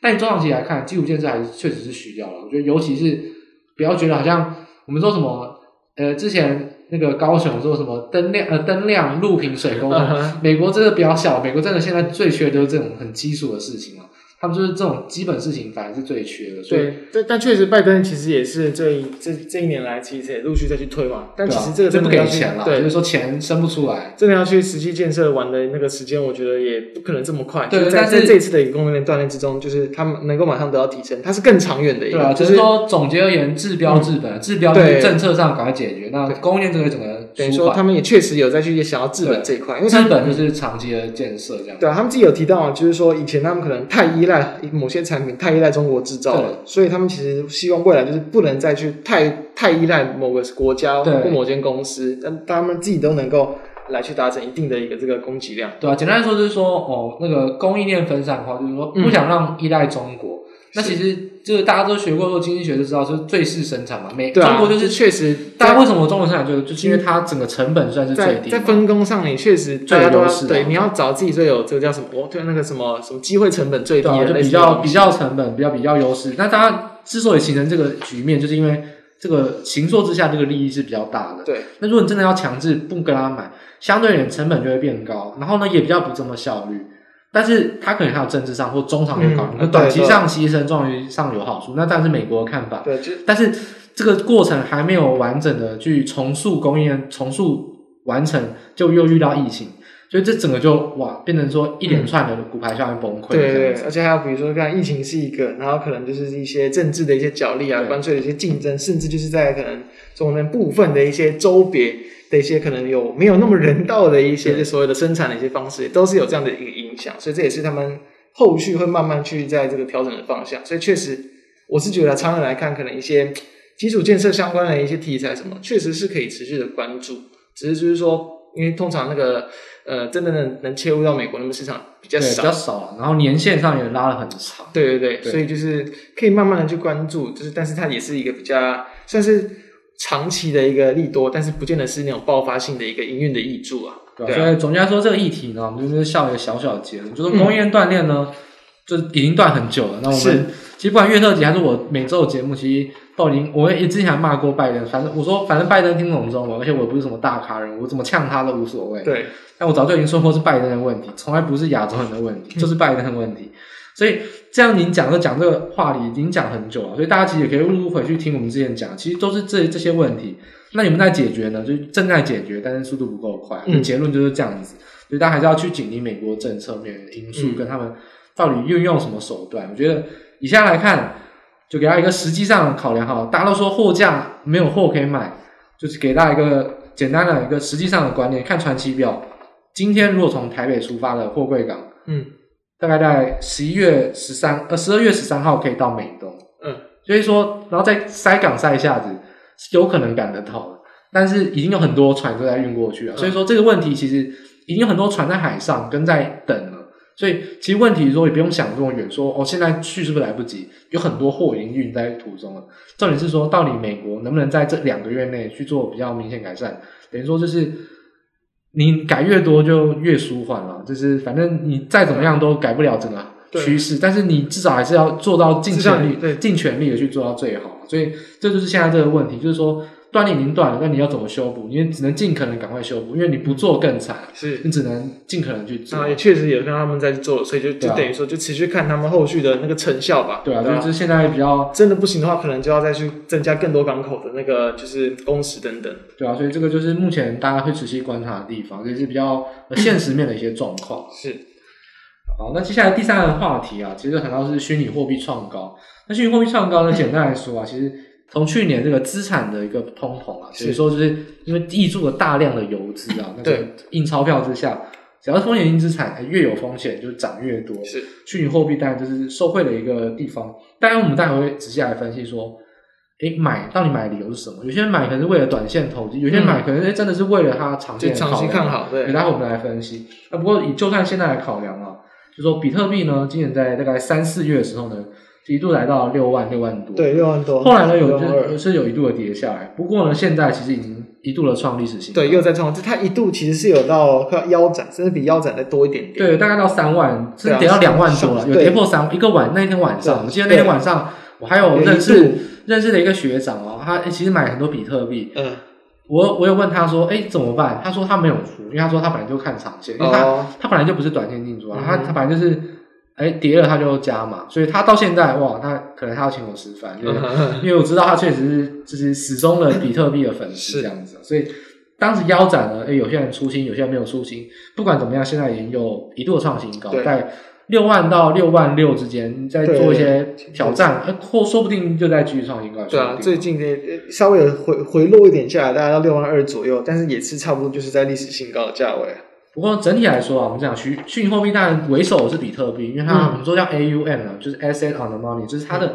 但你中长期来看，基础建设还是确实是需要了。我觉得尤其是不要觉得好像我们说什么呃之前。那个高雄说什么灯亮呃灯亮路平水沟通，uh -huh. 美国真的比较小，美国真的现在最缺的就是这种很基础的事情啊。他们就是这种基本事情，反而是最缺的。所以对，但但确实，拜登其实也是这一这这一年来，其实也陆续再去推嘛。但其实这个真的要去对、啊、不给钱了，对，就是说钱生不出来，真的要去实际建设完的那个时间，我觉得也不可能这么快。对，就是、在在这一次的一个供应链锻炼之中，就是他们能够马上得到提升，它是更长远的一个。对啊，就是说总结而言，治标治本，嗯、治标就是政策上赶快解决。那供应链这个整个等于说，他们也确实有在去想要治本这一块，因为治本就是长期的建设这样。对啊，他们自己有提到啊，就是说以前他们可能太依赖某些。产品太依赖中国制造了，所以他们其实希望未来就是不能再去太太依赖某个国家或某间公司，但他们自己都能够来去达成一定的一个这个供给量。对啊，简单来说就是说，哦，那个供应链分散的话，就是说不想让依赖中国。嗯那其实就是大家都学过做经济学就知道，就是最适生产嘛。美、啊、中国就是确实，大家为什么中国生产就是，就是因为它整个成本算是最低。在分工上，你确实最有优势。对，你要找自己最有这个叫什么？哦，对，那个什么什么机会成本最低的、啊，就比较比较成本比较比较优势。那大家之所以形成这个局面，就是因为这个形作之下，这个利益是比较大的。对。那如果你真的要强制不跟他买，相对而言成本就会变高，然后呢也比较不这么效率。但是他可能还有政治上或中长远考虑，那、嗯、短期上牺牲，中长期上有好处。那当然是美国的看法。对，但是这个过程还没有完整的去重塑供应链，重塑完成，就又遇到疫情，所以这整个就哇，变成说一连串的骨牌效应崩溃。对对对，而且还有比如说，像疫情是一个，然后可能就是一些政治的一些角力啊，关税的一些竞争，甚至就是在可能中间部分的一些周别。的一些可能有没有那么人道的一些所谓的生产的一些方式，都是有这样的一个影响，所以这也是他们后续会慢慢去在这个调整的方向。所以确实，我是觉得长远来看，可能一些基础建设相关的一些题材什么，确实是可以持续的关注。只是就是说，因为通常那个呃，真的能能切入到美国那边市场比较少，比较少，然后年限上也拉得很长。对对对，对，所以就是可以慢慢的去关注，就是但是它也是一个比较算是。长期的一个利多，但是不见得是那种爆发性的一个营运的益助啊。对，所以总结来说，这个议题呢，我们就是下一个小小的结论，就是供应链断裂呢，就已经断很久了。那我们其实不管月特辑还是我每周的节目，其实都已经，我也之前还骂过拜登，反正我说反正拜登听不懂中文，而且我也不是什么大咖人，我怎么呛他都无所谓。对，但我早就已经说过是拜登的问题，从来不是亚洲人的问题，就是拜登的问题。所以这样您讲，的讲这个话题已经讲很久了，所以大家其实也可以陆陆回去听我们之前讲，其实都是这这些问题。那你们在解决呢？就正在解决，但是速度不够快。嗯，结论就是这样子。所以大家还是要去紧盯美国政策面的因素，跟他们到底运用什么手段。我觉得以下来看，就给大家一个实际上的考量哈。大家都说货架没有货可以买，就是给大家一个简单的一个实际上的观念。看传奇表，今天如果从台北出发的货柜港，嗯。大概在十一月十三呃十二月十三号可以到美东，嗯，所以说然后再塞港塞一下子是，有可能赶得到的，但是已经有很多船都在运过去了，所以说这个问题其实已经有很多船在海上跟在等了，所以其实问题说也不用想这么远，说哦现在去是不是来不及？有很多货已经运在途中了，重点是说到底美国能不能在这两个月内去做比较明显改善？等于说就是。你改越多就越舒缓了，就是反正你再怎么样都改不了整个趋势，但是你至少还是要做到尽全力，对，尽全力的去做到最好。所以这就是现在这个问题，就是说。断裂已经断了，那你要怎么修补？因为只能尽可能赶快修补，因为你不做更惨。是，你只能尽可能去做。啊，也确实有看他们在做，所以就就等于说，就持续看他们后续的那个成效吧。对啊，对啊，就是现在比较真的不行的话，可能就要再去增加更多港口的那个就是工时等等。对啊，所以这个就是目前大家会持续观察的地方，也是比较 现实面的一些状况。是。好，那接下来第三个话题啊，其实谈到是虚拟货币创高。那虚拟货币创高呢，简单来说啊，其实。从去年这个资产的一个通膨啊，所以说就是因为溢注了大量的游资啊，那个印钞票之下，只要是风险性资产越有风险就涨越多。是虚拟货币当然就是受惠的一个地方。当然我们待会会仔细来分析说，诶，买到底买的理由是什么？有些人买可能是为了短线投机，有些人买可能真的是为了它长线长期看好。对，待会我们来分析。那，不过以就算现在来考量啊，就说比特币呢，今年在大概三四月的时候呢。一度来到六万六万多，对，六万多。后来呢，有就，是有一度的跌下来，不过呢，现在其实已经一度的创历史新高，对，又在创，就它一度其实是有到快腰斩，甚至比腰斩再多一点点，对，大概到三万，甚至跌到两万多了，有跌破三一个晚那天晚上，我记得那天晚上我还有认识认识的一个学长哦，他其实买很多比特币，嗯，我我有问他说，哎，怎么办？他说他没有出，因为他说他本来就看长线，因为他他本来就不是短线进出啊，他他本来就是。哎，跌了他就加嘛，所以他到现在哇，他可能他要请我吃饭，因为 因为我知道他确实是就是始终的比特币的粉 丝这样子，所以当时腰斩了，哎，有些人出清，有些人没有出清，不管怎么样，现在已经有一度的创新高，在六万到六万六之间，在做一些挑战，或说不定就在继续创新高。对啊，最近这稍微有回回落一点下来，大概到六万二左右，但是也是差不多就是在历史新高的价位。不过整体来说啊，我们讲虚虚拟货币当然为首是比特币，因为它、嗯、我们说叫 AUM 啊，就是 Asset Under Money，就是它的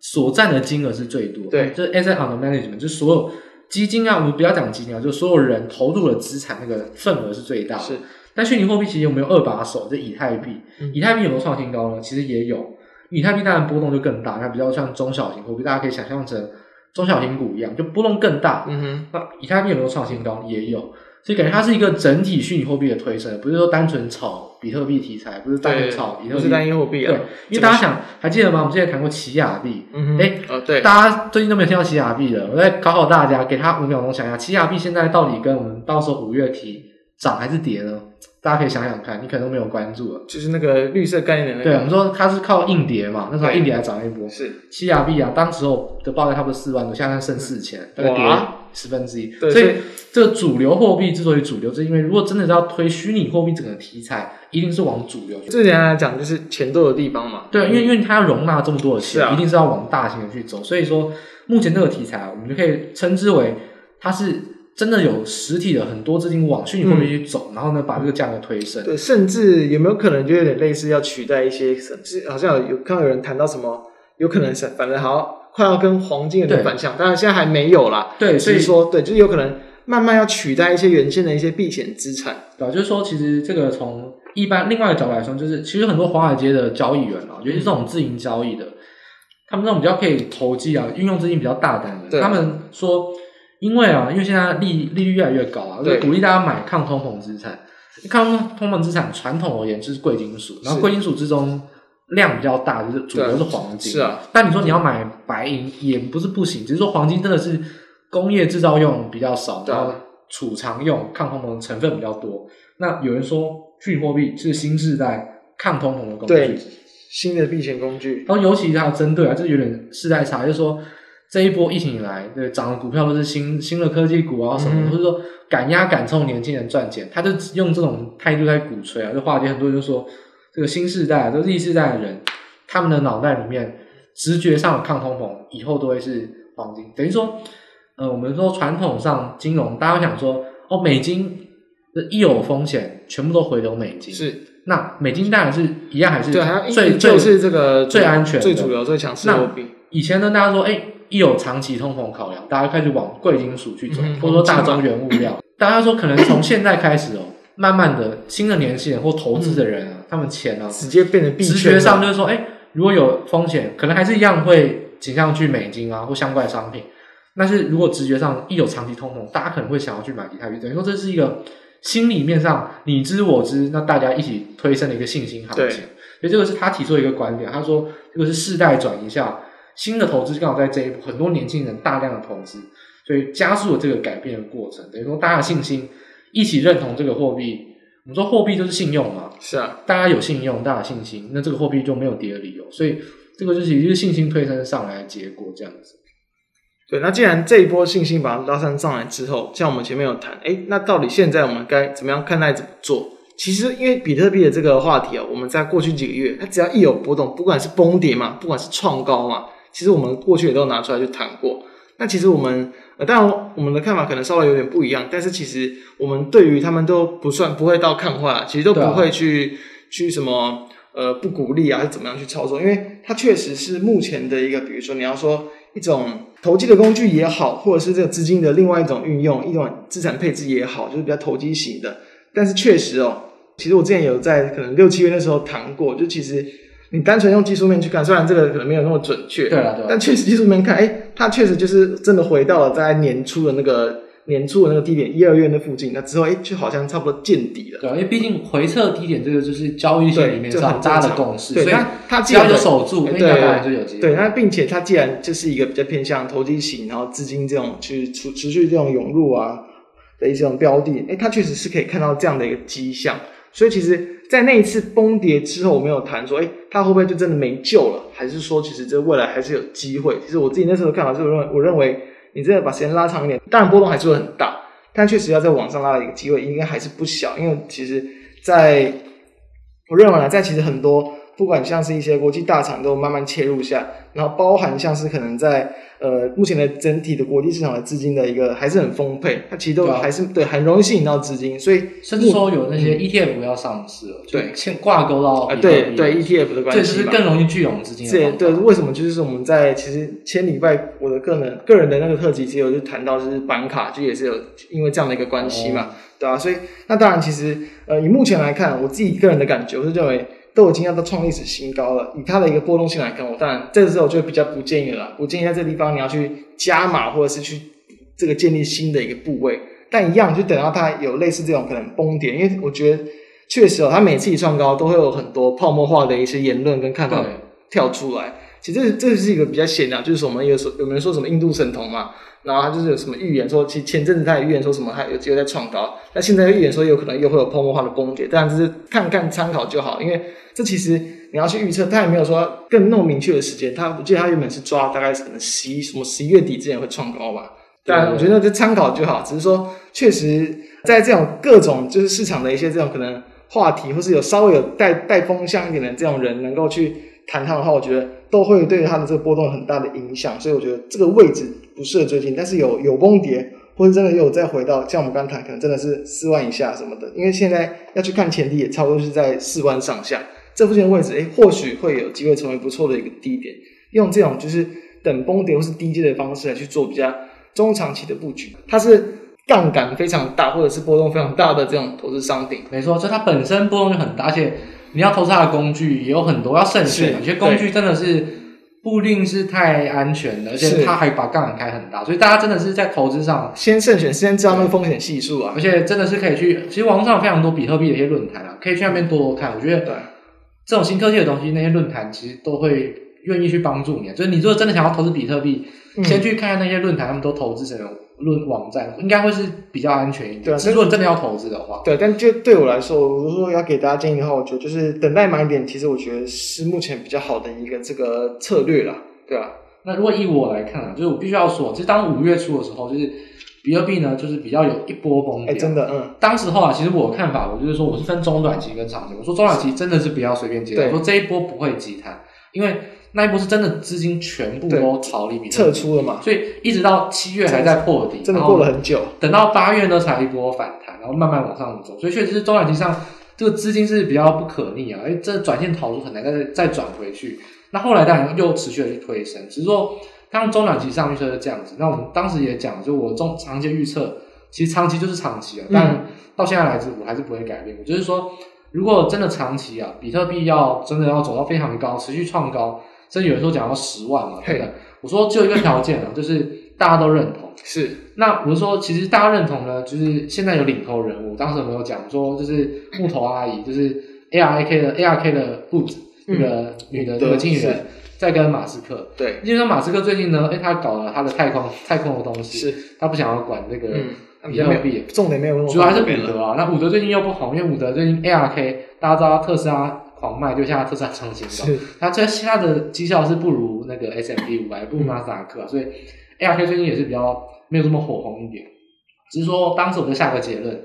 所占的金额是最多。对，就是 Asset Under Management，就是所有基金啊，我们不要讲基金啊，就是所有人投入的资产那个份额是最大的。是，但虚拟货币其实有没有二把手？就以太币，嗯、以太币有没有创新高呢？其实也有，以太币当然波动就更大，它比较像中小型货币，大家可以想象成中小型股一样，就波动更大。嗯哼，那以太币有没有创新高？也有。所以感觉它是一个整体虚拟货币的推升，不是说单纯炒比特币题材，不是单纯炒比特币，不是单一货币啊。对，因为大家想还记得吗？我们之前谈过奇亚币，嗯哼，哎，哦对，大家最近都没有听到奇亚币了，我再考考大家，给他五秒钟想一下，奇亚币现在到底跟我们到时候五月提涨还是跌呢？大家可以想想看，你可能都没有关注了，就是那个绿色概念的那个。对，我们说它是靠硬碟嘛，那时候硬碟还涨一波。是七亚币啊，当时候的报价差不多四万多，现在剩四千，大概跌十分之一。所以这个主流货币之所以主流，是因为如果真的是要推虚拟货币整个题材，一定是往主流。这点来讲，就是钱多的地方嘛。对，因为因为它要容纳这么多的钱，一定是要往大型的去走。所以说，目前这个题材，我们就可以称之为它是。真的有实体的很多资金往虚拟货币去走，嗯、然后呢，把这个价格推升。对，甚至有没有可能就有点类似要取代一些，好像有看到有人谈到什么，有可能是反正好快要跟黄金有点反向，当然现在还没有啦。对，所以说对，就是有可能慢慢要取代一些原先的一些避险资产。对，就是说其实这个从一般另外的角度来说，就是其实很多华尔街的交易员啊，尤其是这种自营交易的，嗯、他们这种比较可以投机啊，运用资金比较大胆的，他们说。因为啊，因为现在利利率越来越高啊，就，鼓励大家买抗通膨资产。抗通膨资产传统而言就是贵金属，然后贵金属之中量比较大，就是主流是黄金。是啊，但你说你要买白银也不是不行，只是说黄金真的是工业制造用比较少，然后储藏用抗通膨成分比较多。那有人说虚拟货币是新时代抗通膨的工具，新的避险工具。然后尤其它针对啊，就是有点世代差，就是说。这一波疫情以来，对涨的股票都是新新的科技股啊什么的，或者、嗯、说敢压敢冲年轻人赚钱，他就用这种态度在鼓吹啊。就话题很多人就说，这个新世代，就 Z 世代的人，他们的脑袋里面直觉上的抗通膨以后都会是黄金。等于说，呃，我们说传统上金融，大家想说，哦，美金一有风险，全部都回流美金。是，那美金当然是一样，还是最最是这个最安全、最主流、最强势的货币。以前呢，大家说，哎。一有长期通膨考量，大家开始往贵金属去走，嗯、或者说大宗原物料。大家说可能从现在开始哦，慢慢的新的年轻人或投资的人啊，嗯、他们钱啊直接变得币，直觉上就是说，哎，如果有风险，可能还是一样会倾向去美金啊或相关商品。但是如果直觉上一有长期通膨，大家可能会想要去买以太币。等于说这是一个心里面上你知我知，那大家一起推升的一个信心行情。所以这个是他提出的一个观点，他说这个是世代转移下。新的投资刚好在这一步，很多年轻人大量的投资，所以加速了这个改变的过程。等于说，大家的信心一起认同这个货币。我们说货币就是信用嘛，是啊，大家有信用，大家有信心，那这个货币就没有跌的理由。所以这个就是也就是信心推升上来的结果，这样子。对，那既然这一波信心把它拉升上来之后，像我们前面有谈，诶，那到底现在我们该怎么样看待怎么做？其实，因为比特币的这个话题啊，我们在过去几个月，它只要一有波动，不管是崩跌嘛，不管是创高嘛。其实我们过去也都拿出来去谈过。那其实我们呃，当然我们的看法可能稍微有点不一样，但是其实我们对于他们都不算不会到看坏，其实都不会去、啊、去什么呃不鼓励啊，还是怎么样去操作，因为它确实是目前的一个，比如说你要说一种投机的工具也好，或者是这个资金的另外一种运用，一种资产配置也好，就是比较投机型的。但是确实哦，其实我之前有在可能六七月那时候谈过，就其实。你单纯用技术面去看，虽然这个可能没有那么准确，对啊，对啊，但确实技术面看，哎，它确实就是真的回到了在年初的那个年初的那个低点一二月那附近，那之后哎，就好像差不多见底了。对啊，因为毕竟回撤低点这个就是交易线里面很大家的共识，对，所以它只要有守住，对，当然就有机会。对，那并且它既然就是一个比较偏向投机型，然后资金这种去持持续这种涌入啊的一种标的，哎，它确实是可以看到这样的一个迹象。所以其实，在那一次崩跌之后，我没有谈说，哎，它会不会就真的没救了？还是说，其实这未来还是有机会？其实我自己那时候的看法是，我认为，我认为你真的把时间拉长一点，当然波动还是会很大，但确实要在往上拉的一个机会应该还是不小。因为其实，在我认为呢，在其实很多。不管像是一些国际大厂都慢慢切入下，然后包含像是可能在呃目前的整体的国际市场的资金的一个还是很丰沛，它其实都还是对，对很容易吸引到资金，所以甚至说有那些 ETF 要上市了，对，先挂钩到啊对对 ETF 的关系，这是更容易聚拢资金。对对，为什么就是我们在其实前礼拜我的个人个人的那个特辑，其实有就谈到就是板卡，就也是有因为这样的一个关系嘛，哦、对吧、啊？所以那当然其实呃以目前来看，我自己个人的感觉，我是认为。都已经要到创历史新高了，以它的一个波动性来看，我当然这个时候就比较不建议了。不建议在这个地方你要去加码，或者是去这个建立新的一个部位。但一样，就等到它有类似这种可能崩点，因为我觉得确实哦，它每次一创高都会有很多泡沫化的一些言论跟看法跳出来。其实这这是一个比较显的，就是我们有说有没有说什么印度神童嘛？然后他就是有什么预言说，其实前阵子他也预言说什么，他有机会再创高。那现在预言说有可能又会有泡沫化的崩跌，当然就是看看参考就好。因为这其实你要去预测，他也没有说更那么明确的时间。他我记得他原本是抓大概可能十一什么十一月底之前会创高吧。但我觉得就参考就好，只是说确实在这种各种就是市场的一些这种可能话题，或是有稍微有带带风向一点的这种人能够去谈它的话，我觉得都会对它的这个波动很大的影响。所以我觉得这个位置。不适合追进，但是有有崩跌，或者真的又有再回到像我们刚谈，可能真的是四万以下什么的。因为现在要去看前低，也差不多是在四万上下这附近的位置，哎，或许会有机会成为不错的一个低点。用这种就是等崩跌或是低阶的方式来去做比较中长期的布局，它是杠杆非常大或者是波动非常大的这种投资商品。没错，就它本身波动就很大，而且你要投资它的工具也有很多，要慎选。有些工具真的是。不一定是太安全的，而且它还把杠杆开很大，所以大家真的是在投资上先慎选，先知道那个风险系数啊。而且真的是可以去，其实网络上有非常多比特币的一些论坛啊，可以去那边多多看。我觉得对这种新科技的东西，那些论坛其实都会愿意去帮助你。就是你如果真的想要投资比特币，嗯、先去看看那些论坛，他们都投资什么。论网站应该会是比较安全一点。对啊，如果你真的要投资的话，对，但就对我来说，如果说要给大家建议的话，我觉得就是等待买点，其实我觉得是目前比较好的一个这个策略啦，对啊。那如果以我来看啊，就是我必须要说，其实当五月初的时候，就是比特币呢，就是比较有一波崩跌。哎，真的，嗯。当时候啊，其实我的看法，我就是说，我是分中短期跟长期。我说中短期真的是不要随便接，我说这一波不会急弹，因为。那一波是真的资金全部都逃离比特币，撤出了嘛？所以一直到七月还在破底，真的过了很久。等到八月呢，才一波反弹，然后慢慢往上走。所以确实是中短期上这个资金是比较不可逆啊，因为这转线逃出很难再再转回去。那后来当然又持续的去推升，只是说刚中短期上预测是这样子。那我们当时也讲，就我中长期预测，其实长期就是长期啊，但到现在来说，我还是不会改变。就是说，如果真的长期啊，比特币要真的要走到非常高，持续创高。甚至有时候讲到十万嘛，对的。我说就一个条件啊，就是大家都认同。是。那我就说，其实大家认同呢，就是现在有领头人物，当时有没有讲说，就是木头阿姨，就是 ARK 的 ARK 的 Wood 那个女的这个经纪人，在跟马斯克。对。因为说马斯克最近呢，哎，他搞了他的太空太空的东西，是他不想要管这个比特币，重点没有，主要还是伍德啊。那伍德最近又不红，因为伍德最近 ARK 大家知道特斯拉。狂卖，就像特斯拉创新高，它这现在的绩效是不如那个 S M P 五百，不如纳斯达克，所以 ARK 最近也是比较没有这么火红一点。只是说，当时我就下个结论：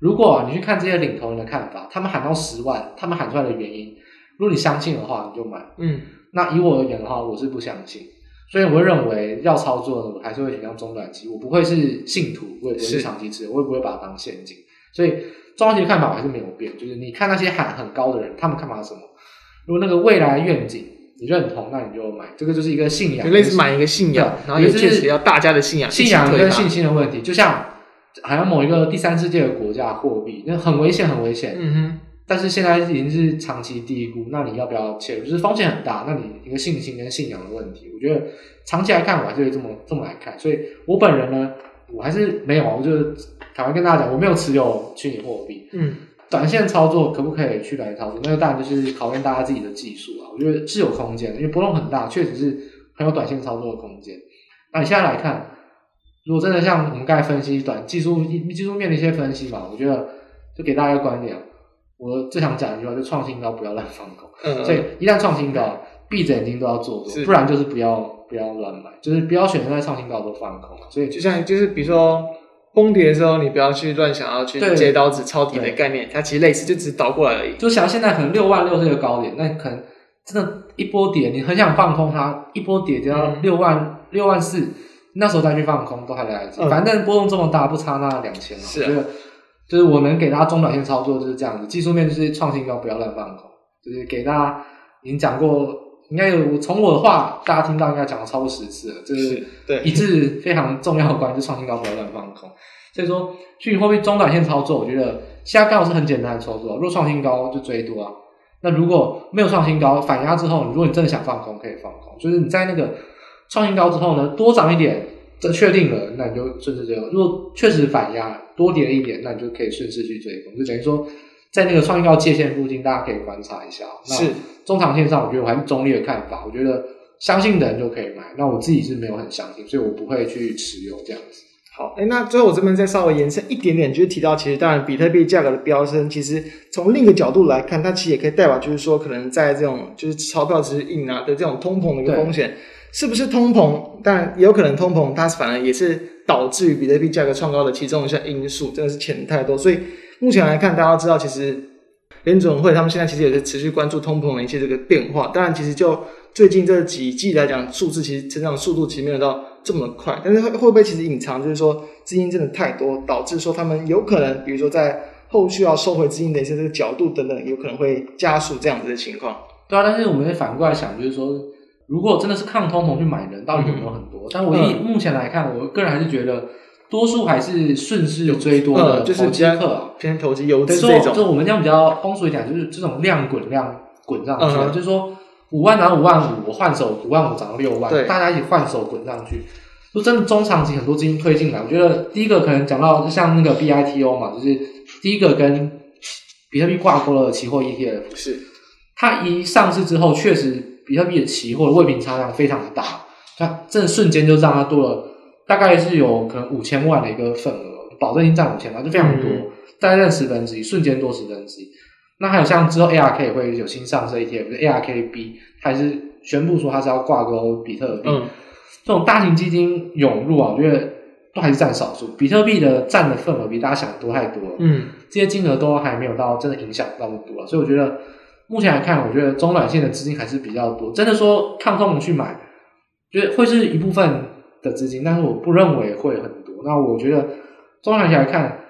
如果你去看这些领头人的看法，他们喊到十万，他们喊出来的原因，如果你相信的话，你就买。嗯，那以我而言的话，我是不相信，所以我会认为要操作的，我还是会选择中短期，我不会是信徒，我也不会是长期持有，我也不会把它当现金，所以。中长期的看法还是没有变，就是你看那些喊很高的人，他们看法是什么？如果那个未来愿景你认同，那你就买，这个就是一个信仰，类似买一个信仰，然后也确实要大家的信仰，信仰跟信心的问题。就像好像某一个第三世界的国家货币，那很危险，很危险。嗯哼。但是现在已经是长期低估，那你要不要切入？就是风险很大，那你一个信心跟信仰的问题，我觉得长期来看，我还是会这么这么来看。所以我本人呢，我还是没有，我就坦白跟大家讲，我没有持有虚拟货币。嗯，短线操作可不可以去来操作？那个当然就是考验大家自己的技术啊。我觉得是有空间的，因为波动很大，确实是很有短线操作的空间。那你现在来看，如果真的像我们刚才分析短技术技术面的一些分析嘛，我觉得就给大家一个观点。我最想讲一句话，就创新高不要乱放空。嗯，所以一旦创新高，闭着眼睛都要做多，不然就是不要不要乱买，就是不要选择在创新高都放空。所以就像就是比如说崩跌的时候，你不要去乱想要去接刀子抄底的概念，它其实类似，就只是倒过来而已。就想现在可能六万六这个高点，那可能真的，一波跌，你很想放空它，一波跌跌到六万六万四，那时候再去放空都还来得及。反正波动这么大，不差那两千了。是。就是我能给大家中短线操作就是这样子，技术面就是创新高，不要乱放空。就是给大家已经讲过，应该有从我的话大家听到应该讲了超过十次了，就是对一致非常重要的关，就是创新高不要乱放空。所以说，虚拟货币中短线操作，我觉得现在刚好是很简单的操作。若创新高就追多啊，那如果没有创新高反压之后，如果你真的想放空，可以放空。就是你在那个创新高之后呢，多涨一点。这确定了，那你就顺势追。如果确实反压多跌了一点，那你就可以顺势去追空。就等于说，在那个创新高界限附近，大家可以观察一下。是中长线上，我觉得我还是中立的看法。我觉得相信的人就可以买。那我自己是没有很相信，所以我不会去持有这样子。好，哎，那最后我这边再稍微延伸一点点，就是提到，其实当然比特币价格的飙升，其实从另一个角度来看，它其实也可以代表，就是说可能在这种就是钞票只是印啊的这种通膨的一个风险。是不是通膨？但也有可能通膨，它反而也是导致于比特币价格创高的其中一项因素。真的是钱太多，所以目前来看，大家都知道，其实联总会他们现在其实也是持续关注通膨的一些这个变化。当然，其实就最近这几季来讲，数字其实成长速度其实没有到这么快。但是会会不会其实隐藏，就是说资金真的太多，导致说他们有可能，比如说在后续要收回资金的一些这个角度等等，有可能会加速这样子的情况。对啊，但是我们也反过来想，就是说。如果真的是抗通膨去买人，到底有没有很多？嗯、但我以目前来看，我个人还是觉得多数还是顺势追多的投机客，偏投机游资这种。就我们这样比较通俗一点，就是这种量滚量滚上去，嗯、就是说五万涨五万五，我换手五万五涨到六万，大家一起换手滚上去。就真的中长期很多资金推进来，我觉得第一个可能讲到就像那个 BITO 嘛，就是第一个跟比特币挂钩的期货 ETF，是它一上市之后确实。比特币的期货的未平仓量非常的大，它这瞬间就让它多了，大概是有可能五千万的一个份额，保证金占五千万，就非常多，嗯、大概占十分之一，瞬间多十分之一。那还有像之后 ARK 也会有新上市 ETF，就 ARKB，还是宣布说它是要挂钩比特币，嗯、这种大型基金涌入啊，我觉得都还是占少数，比特币的占的份额比大家想的多太多了，嗯，这些金额都还没有到真的影响那么多，所以我觉得。目前来看，我觉得中短线的资金还是比较多。真的说抗通膨去买，觉得会是一部分的资金，但是我不认为会很多。那我觉得综合起来看，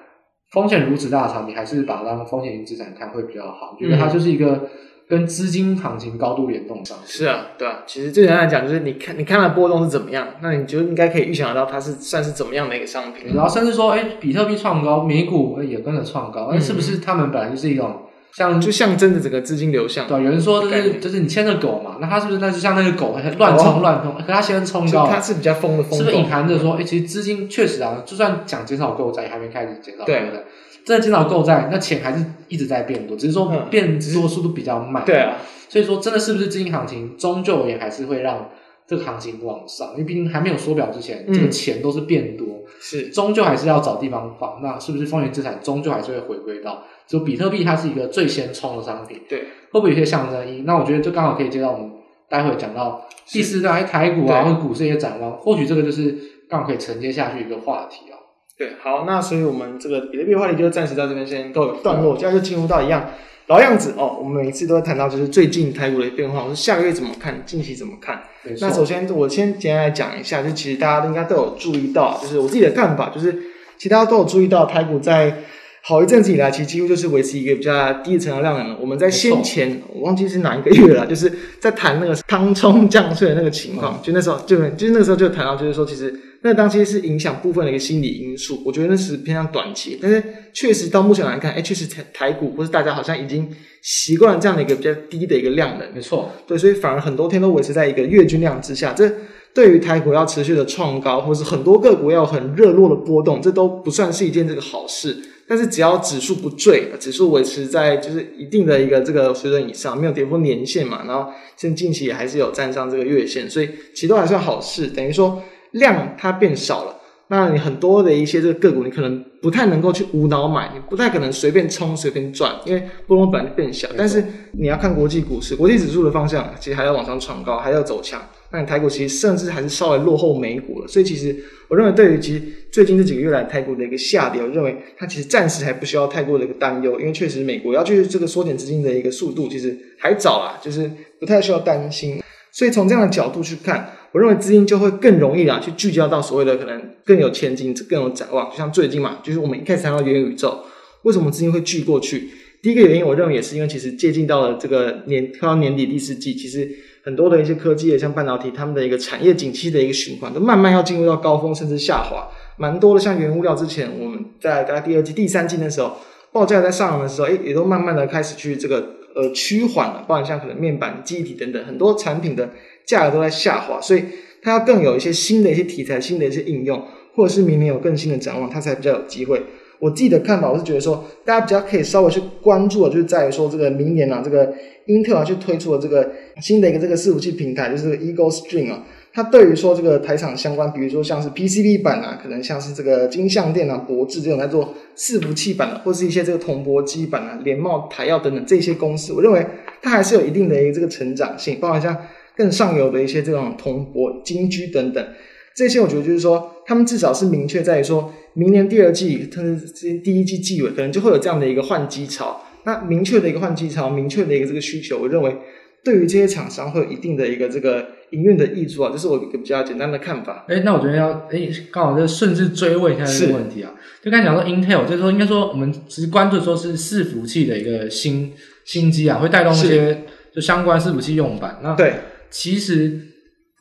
风险如此大的产品，还是把它当风险型资产看会比较好。我觉得它就是一个跟资金行情高度联动上。是啊，对啊。其实最简单来讲，就是你看你看它波动是怎么样，那你就应该可以预想得到它是算是怎么样的一个商品。然后甚至说，哎，比特币创高，美股也跟着创高，哎，是不是他们本来就是一种？像就象征着整个资金流向，对，有人说就是就是你牵着狗嘛，那它是不是那就像那个狗乱冲乱冲？可它先冲高，它是比较疯的疯，是不是隐含着说，哎，其实资金确实啊，就算讲减少购债，还没开始减少，对不对？真的减少购债，那钱还是一直在变多，只是说变多速度比较慢。对啊，所以说真的是不是资金行情，终究也还是会让这个行情往上，因为毕竟还没有缩表之前，这个钱都是变多，是终究还是要找地方放。那是不是风险资产终究还是会回归到？就比特币，它是一个最先冲的商品，对，会不会有些象征意义？那我觉得就刚好可以接到我们待会讲到第四代台股啊，或者股市一些展望，或许这个就是刚好可以承接下去一个话题啊。对，好，那所以我们这个比特币话题就暂时到这边先告一段落，现在就进入到一样老样子哦。我们每一次都会谈到就是最近台股的变化，我说下个月怎么看，近期怎么看？那首先我先简单来讲一下，就其实大家应该都有注意到，就是我自己的看法，就是其他都有注意到台股在。好一阵子以来，其实几乎就是维持一个比较低的成交量的。我们在先前，我忘记是哪一个月了，就是在谈那个汤冲降税的那个情况，就那时候就就是那个时候就谈到，就是说其实那当期是影响部分的一个心理因素，我觉得那是偏向短期。但是确实到目前来看，哎，确实台台股或是大家好像已经习惯了这样的一个比较低的一个量能。没错，对，所以反而很多天都维持在一个月均量之下。这对于台股要持续的创高，或是很多个股要很热络的波动，这都不算是一件这个好事。但是只要指数不坠，指数维持在就是一定的一个这个水准以上，没有跌破年线嘛，然后现近期也还是有站上这个月线，所以其实都还算好事。等于说量它变少了，那你很多的一些这个个股，你可能不太能够去无脑买，你不太可能随便冲随便赚，因为波动本来就变小。但是你要看国际股市，国际指数的方向其实还要往上闯高，还要走强。那你台股其实甚至还是稍微落后美股了，所以其实我认为对于其实最近这几个月来台股的一个下跌，我认为它其实暂时还不需要太过的一个担忧，因为确实美国要去这个缩减资金的一个速度其实还早啦，就是不太需要担心。所以从这样的角度去看，我认为资金就会更容易啦去聚焦到所谓的可能更有前景、更有展望。就像最近嘛，就是我们一开始谈到元宇宙，为什么资金会聚过去？第一个原因，我认为也是因为其实接近到了这个年快到年底第四季，其实。很多的一些科技，像半导体，他们的一个产业景气的一个循环，都慢慢要进入到高峰，甚至下滑。蛮多的，像原物料，之前我们在大概第二季、第三季的时候，报价在上扬的时候，诶，也都慢慢的开始去这个呃趋缓了。包含像可能面板、记忆体等等，很多产品的价格都在下滑，所以它要更有一些新的一些题材、新的一些应用，或者是明年有更新的展望，它才比较有机会。我自己的看法，我是觉得说，大家比较可以稍微去关注的，就是在于说，这个明年啊，这个英特尔去推出的这个新的一个这个伺服器平台，就是 Eagle Stream 啊，它对于说这个台厂相关，比如说像是 PCB 板啊，可能像是这个金像电啊、博智这种在做伺服器板的，或是一些这个铜箔基板啊、联茂、台耀等等这些公司，我认为它还是有一定的一个这个成长性，包括像更上游的一些这种铜箔、金居等等。这些我觉得就是说，他们至少是明确在于说，明年第二季，特别是第一季季尾，可能就会有这样的一个换机潮。那明确的一个换机潮，明确的一个这个需求，我认为对于这些厂商会有一定的一个这个营运的益处啊，这是我一个比较简单的看法。哎，那我觉得要哎，刚好就顺势追问一下这个问题啊。就刚才讲说 Intel，就是说应该说我们其实关注说是伺服器的一个新新机啊，会带动一些就相关伺服器用板。那对，其实。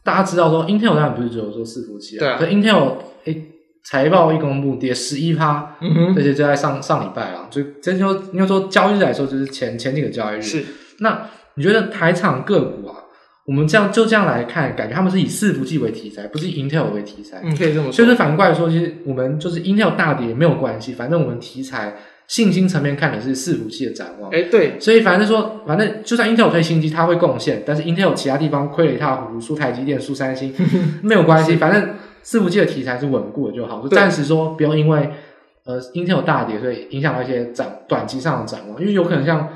大家知道说，Intel 当然不是只有做伺服器啊，对啊。可 Intel 诶财报一公布跌十一趴，嗯哼，这些就在上上礼拜啊，就这就应该说交易日来说就是前前几个交易日。是。那你觉得台厂个股啊，我们这样就这样来看，感觉他们是以伺服器为题材，不是以 Intel 为题材。嗯，可以这么说。所以反过来说，其实我们就是 Intel 大跌没有关系，反正我们题材。信心层面看的是伺服器的展望，哎，对，所以反正说，反正就算 Intel 推新机，它会贡献，但是 Intel 其他地方亏了一塌糊涂，输台积电、输三星 没有关系，反正伺服器的题材是稳固的就好，就暂时说不用因为呃 Intel 大跌，所以影响到一些展短期上的展望，因为有可能像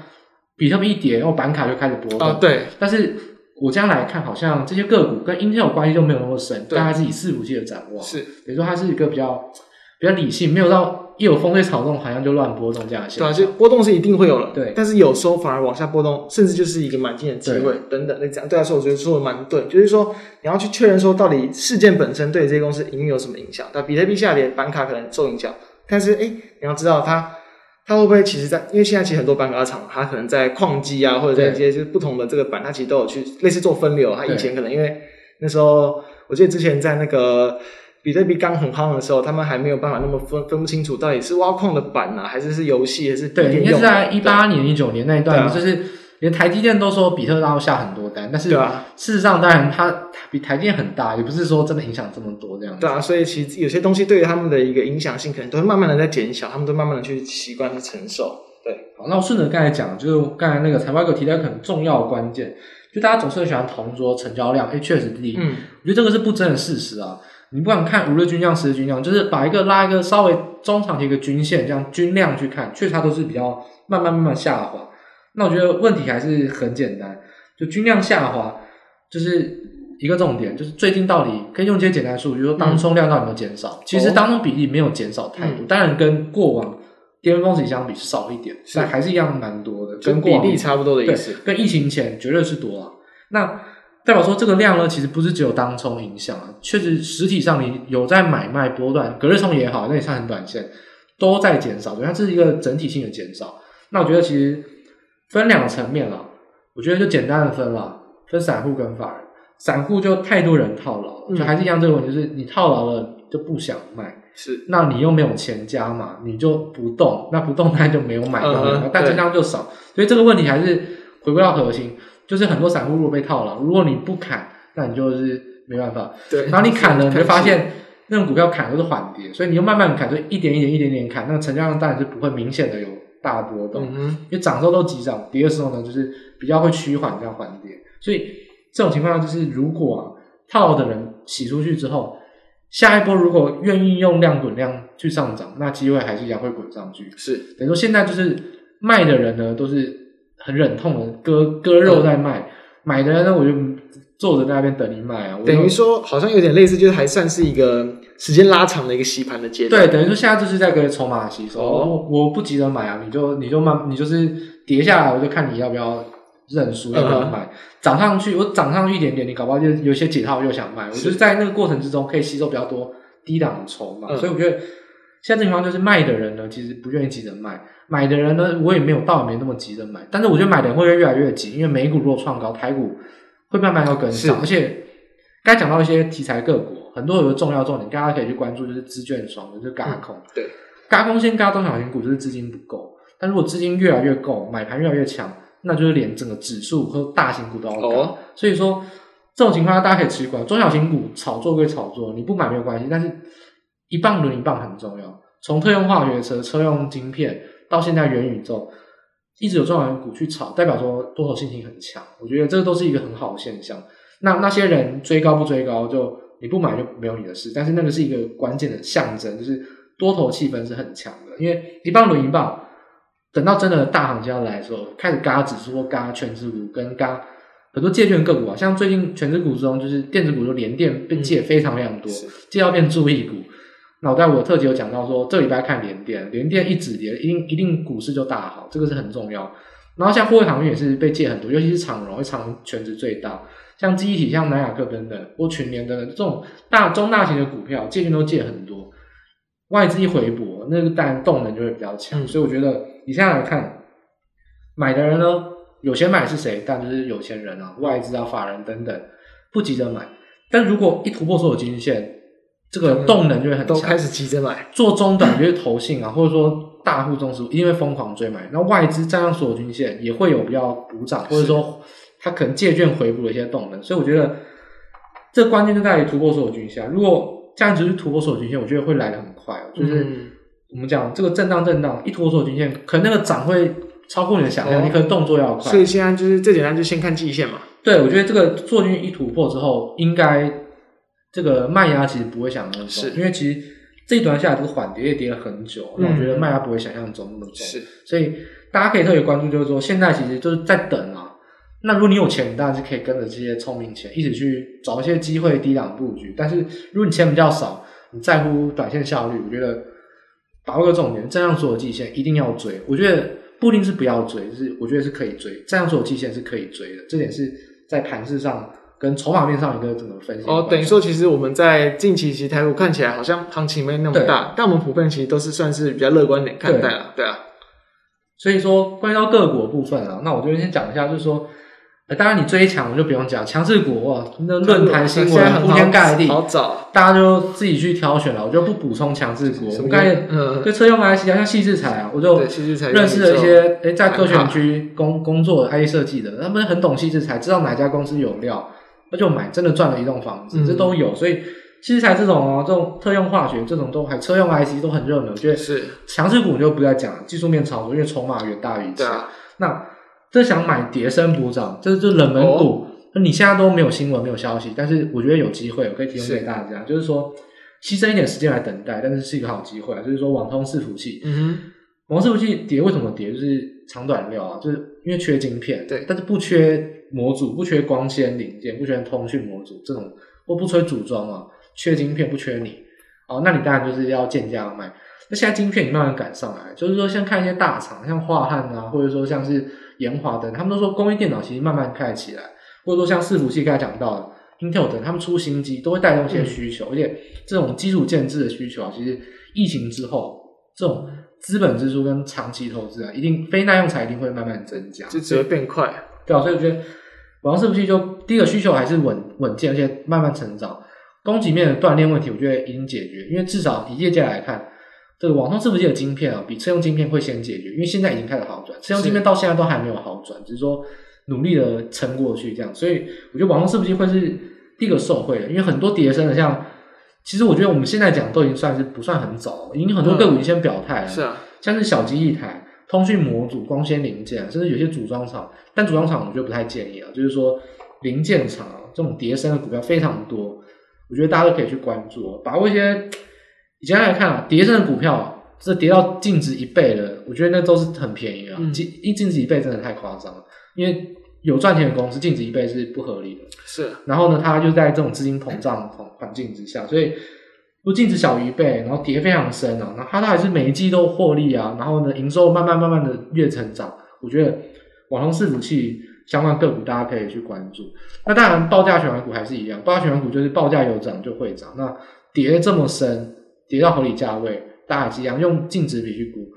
比特币一跌，然后板卡就开始波动，啊，对，但是我这样来看，好像这些个股跟 Intel 关系就没有那么深，但它是以伺服器的展望，是，比如说它是一个比较比较理性，没有到。一有风吹草动，好像就乱波动这样的。对啊，就波动是一定会有了。对，但是有时候反而往下波动，甚至就是一个买进的机会等等。那这样对来说，我觉得说的蛮对。就是说，你要去确认说，到底事件本身对这些公司营运有什么影响？那比特币下跌，板卡可能受影响。但是，哎、欸，你要知道它，它会不会其实在？因为现在其实很多板卡厂，它可能在矿机啊，或者在一些就是不同的这个板，它其实都有去类似做分流。它以前可能因为那时候，我记得之前在那个。比特币刚很夯的时候，他们还没有办法那么分分不清楚到底是挖矿的板啊，还是是游戏，还是对，应该是在一八年、一九年那一段，就是连台积电都说比特大会下很多单，但是事实上，当然它比台积电很大，也不是说真的影响这么多这样子。对啊，所以其实有些东西对于他们的一个影响性，可能都会慢慢的在减小，他们都慢慢的去习惯去承受。对，好，那我顺着刚才讲，就是刚才那个财报哥提到一个很重要的关键，就大家总是很喜欢同桌成交量，哎，确实第一，嗯，我觉得这个是不争的事实啊。你不管看五日均量、十日均量，就是把一个拉一个稍微中长期一个均线，这样均量去看，确实它都是比较慢慢慢慢下滑。那我觉得问题还是很简单，就均量下滑，就是一个重点，就是最近到底可以用一些简单数据，比如说当冲量到底有没有减少？嗯、其实当中比例没有减少太多，嗯、当然跟过往巅峰时期相比是少一点，但还是一样蛮多的，跟比例差不多的意思。跟疫情前绝对是多啊。那代表说这个量呢，其实不是只有当冲影响啊，确实实体上你有在买卖波段，隔日冲也好，那也算很短线，都在减少，对，它这是一个整体性的减少。那我觉得其实分两个层面了，我觉得就简单的分了，分散户跟法人。散户就太多人套牢就还是一样这个问题，就是你套牢了就不想卖，是，那你又没有钱加嘛，你就不动，那不动那就没有买到，嗯、但成交量就少，所以这个问题还是回归到核心，就是很多散户如果被套牢，如果你不砍，那你就是没办法，对，然后你砍了，你就发现那种股票砍都是缓跌，所以你就慢慢砍，就一点一点一点点砍，那个成交量当然是不会明显的有大波动，嗯、因为涨的时候都急涨，跌的时候呢就是比较会趋缓这样缓跌，所以。这种情况下，就是如果啊套的人洗出去之后，下一波如果愿意用量滚量去上涨，那机会还是一样会滚上去。是。等于说现在就是卖的人呢，都是很忍痛的割割肉在卖，嗯、买的人呢，我就坐着在那边等你卖啊。等于说好像有点类似，就是还算是一个时间拉长的一个洗盘的阶段。对，等于说现在就是在跟筹码吸收。哦、我不急着买啊，你就你就慢，你就是跌下来，我就看你要不要。认输要不要买？涨、嗯、上去，我涨上去一点点，你搞不好就有些解套又想卖。我觉得在那个过程之中可以吸收比较多低档的筹码，嗯、所以我觉得现在这情况就是卖的人呢，其实不愿意急着卖；买的人呢，我也没有到也没那么急着买。但是我觉得买的人会越来越急，因为美股如果创高，台股会慢慢要跟上。而且刚才讲到一些题材个股，很多有个重要重点，大家可以去关注，就是资券双，就是轧空。嗯、对，嘎空先嘎中小型股，就是资金不够。但如果资金越来越够，买盘越来越强。那就是连整个指数和大型股都要高，哦、所以说这种情况下大家可以持股。中小型股炒作归炒作，你不买没有关系，但是一棒轮一棒很重要。从特用化学车、车用晶片到现在元宇宙，一直有中小型股去炒，代表说多头信心很强。我觉得这个都是一个很好的现象。那那些人追高不追高，就你不买就没有你的事。但是那个是一个关键的象征，就是多头气氛是很强的，因为一棒轮一棒。等到真的大行情要来的时候，开始嘎指数或嘎全值股，跟嘎很多借券个股啊，像最近全值股之中，就是电子股就连电被借非常非常多，嗯、借到变注意股。那我在我的特辑有讲到说，这礼拜看联电，联电一止跌，一定一定股市就大好，这个是很重要。然后像货柜航运也是被借很多，尤其是长荣，长荣全值最大，像记忆体、像南亚科等等，或群联等等这种大中大型的股票，借券都借很多。外资一回补，那个当然动能就会比较强，嗯、所以我觉得你现在来看，买的人呢，有钱买是谁？但就是有钱人啊，外资啊、法人等等，不急着买。但如果一突破所有均线，这个动能就会很强，都开始急着买。做中短就是投信啊，或者说大户中实一定会疯狂追买。那外资站上所有均线，也会有比较补涨，或者说它可能借券回补的一些动能。所以我觉得这关键就在于突破所有均线。如果这样子是突破所有均线，我觉得会来的很快。就是我们讲这个震荡震荡，一突破所有均线，可能那个涨会超过你的想象，哦、你可能动作要快。所以现在就是最简单，就先看季线嘛。对，我觉得这个做均一突破之后，应该这个卖压其实不会想那么重，因为其实这一段下来这个缓跌也跌了很久，那、嗯、我觉得卖压不会想象中那么重。是，所以大家可以特别关注，就是说现在其实就是在等啊。那如果你有钱，你当然是可以跟着这些聪明钱一起去找一些机会低档布局。但是如果你钱比较少，你在乎短线效率，我觉得把握个重点，站上所有季线一定要追。我觉得不一定是不要追，就是我觉得是可以追，站上所有季线是可以追的。这点是在盘势上跟筹码面上一个怎么分析？哦，等于说其实我们在近期其实台股看起来好像行情没那么大，但我们普遍其实都是算是比较乐观点看待了，对，对啊。所以说关于到个股的部分啊，那我就先讲一下，就是说。当然，你追强我就不用讲，强势股哇，那论坛新闻铺天盖地，好找，大家就自己去挑选了，我就不补充强势股。我们刚才对车用 IC 啊，像细制材啊，我就认识了一些诶在科学园区工工作 IC 设计的，他们很懂细制材，知道哪家公司有料，那就买，真的赚了一栋房子，这都有。所以矽智财这种哦，这种特用化学这种都还车用 IC 都很热门，我觉得是强势股就不再讲了，技术面炒作，因为筹码远大于一切。那。这想买跌升补涨，这是就冷门股。你现在都没有新闻，没有消息，但是我觉得有机会，我可以提供给大家。是就是说，牺牲一点时间来等待，但是是一个好机会啊。就是说，网通伺服器，嗯哼，网通伺服器跌为什么跌？就是长短料啊，就是因为缺晶片，对，但是不缺模组，不缺光纤零件，不缺通讯模组这种，或不缺组装啊，缺晶片不缺你，哦，那你当然就是要贱价卖。那现在晶片你慢慢赶上来，就是说像看一些大厂，像华汉啊，或者说像是。研华等，他们都说工业电脑其实慢慢开起来，或者说像伺服器刚才讲到的 Intel 等，他们出新机都会带动一些需求，嗯、而且这种基础建制的需求啊，其实疫情之后这种资本支出跟长期投资啊，一定非耐用材一定会慢慢增加，就只会变快，对啊，所以我觉得网通伺服器就第一个需求还是稳稳健，而且慢慢成长。供给面的断链问题，我觉得已经解决，因为至少以业界来看，这个网通伺服器的晶片啊，比车用晶片会先解决，因为现在已经开始好转，车用晶片到现在都还没有好转，只是说努力的撑过去这样。所以我觉得网通伺服器会是第一个受惠的，因为很多叠升的像，其实我觉得我们现在讲都已经算是不算很早，已经很多个股已经先表态了，是啊，像是小基一台、通讯模组、光纤零件，甚至有些组装厂，但组装厂我觉得不太建议啊，就是说零件厂啊这种叠升的股票非常多。我觉得大家都可以去关注，把握一些。以前来看啊，叠升的股票，这跌到净值一倍的，我觉得那都是很便宜啊。净一净值一倍真的太夸张了，因为有赚钱的公司净值一倍是不合理的。是。然后呢，它就在这种资金膨胀环环境之下，所以不净值小于一倍，然后跌非常深啊，然后它还是每一季都获利啊，然后呢，营收慢慢慢慢的越成长。我觉得网通伺服器。相关个股大家可以去关注。那当然，报价循环股还是一样，报价循环股就是报价有涨就会涨。那跌这么深，跌到合理价位，大家还是一样用净值比去估。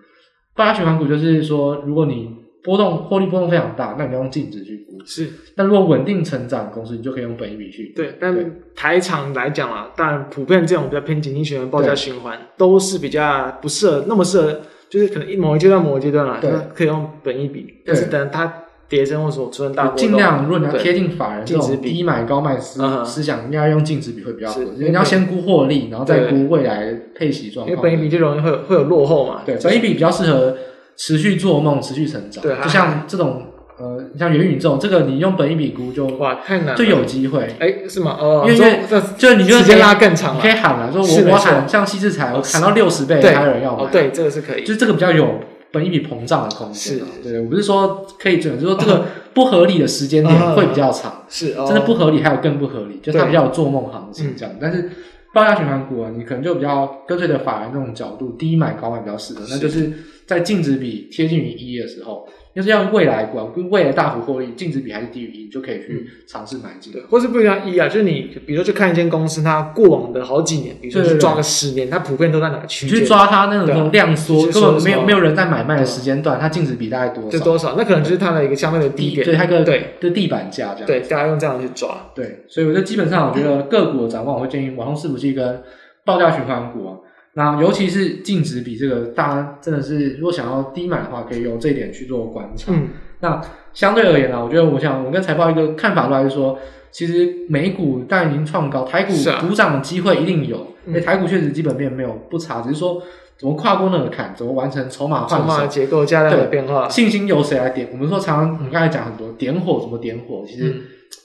报价循环股就是说，如果你波动获利波动非常大，那你要用净值去估。是。但如果稳定成长的公司，你就可以用本益比去。对。但台厂来讲啊，当然普遍这种比较偏景气循环、报价循环都是比较不适合，那么适合就是可能一某一阶段、某一阶段啦，对，可以用本益比。但是等它。跌升或者出现大波动，尽量如果你要贴近法人这种低买高卖思思想，应该用净值比会比较好。你要先估获利，然后再估未来配息状况。因为本益比就容易会有会有落后嘛。对，本益比比较适合持续做梦、持续成长。对，就像这种呃，像元宇宙这个，你用本一比估就哇太难，就有机会。哎，是吗？哦，因为就你就时间拉更长，可以喊了，说我我喊像矽智财，我喊到六十倍，还有人要买。对，这个是可以，就是这个比较有。本一比膨胀的空间，是，对，我不是说可以准，就是说这个 不合理的时间点会比较长，是，真的不合理，还有更不合理，就它比较有做梦行情这样。但是报价循环股啊，你可能就比较跟随着法人这种角度，低买高卖比较适合，那就是在净值比贴近于一的时候。就是要未来股，跟未来大幅获利，净值比还是低于一，就可以去尝试买进。对，或是不一样一啊，就是你比如说去看一间公司，它过往的好几年，比如说去抓个十年，它普遍都在哪个区间？你去抓它那种量缩，根本没有没有人在买卖的时间段，它净值比大概多少？这多少？那可能就是它的一个相对的低点，对，它个对就地板价这样。对，大家用这样去抓。对，所以我觉得基本上，我觉得个股的展望，我会建议网通伺服器跟报价循环股啊。那尤其是净值比这个，大家真的是如果想要低买的话，可以用这一点去做观察。嗯。那相对而言呢，我觉得我想我跟财报一个看法都还是说，其实美股当然已经创高，台股补涨的机会一定有。因为台股确实基本面没有不差，只是说怎么跨过那个坎，怎么完成筹码换手，筹码结构加量的变化，信心由谁来点？我们说常常，我们刚才讲很多点火怎么点火，其实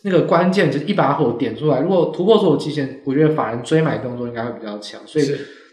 那个关键就是一把火点出来，如果突破所有期限，我觉得法人追买动作应该会比较强，所以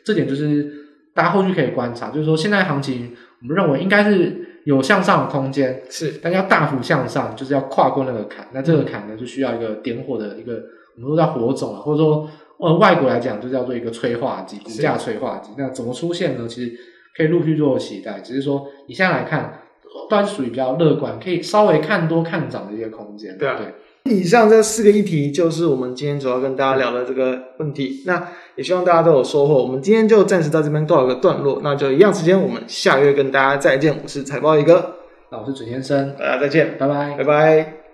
这点就是大家后续可以观察，就是说现在行情，我们认为应该是。有向上的空间是，但要大幅向上，就是要跨过那个坎。那这个坎呢，就需要一个点火的一个，我们说叫火种啊，或者说呃外国来讲就叫做一个催化剂，股价催化剂。那怎么出现呢？其实可以陆续做期待，只是说你现在来看，都还是属于比较乐观，可以稍微看多看涨的一些空间。对啊，对。以上这四个议题就是我们今天主要跟大家聊的这个问题。那也希望大家都有收获。我们今天就暂时到这边告一个段落。那就一样时间，我们下个月跟大家再见。我是财报一哥，那我是准先生，大家再见，拜拜，拜拜。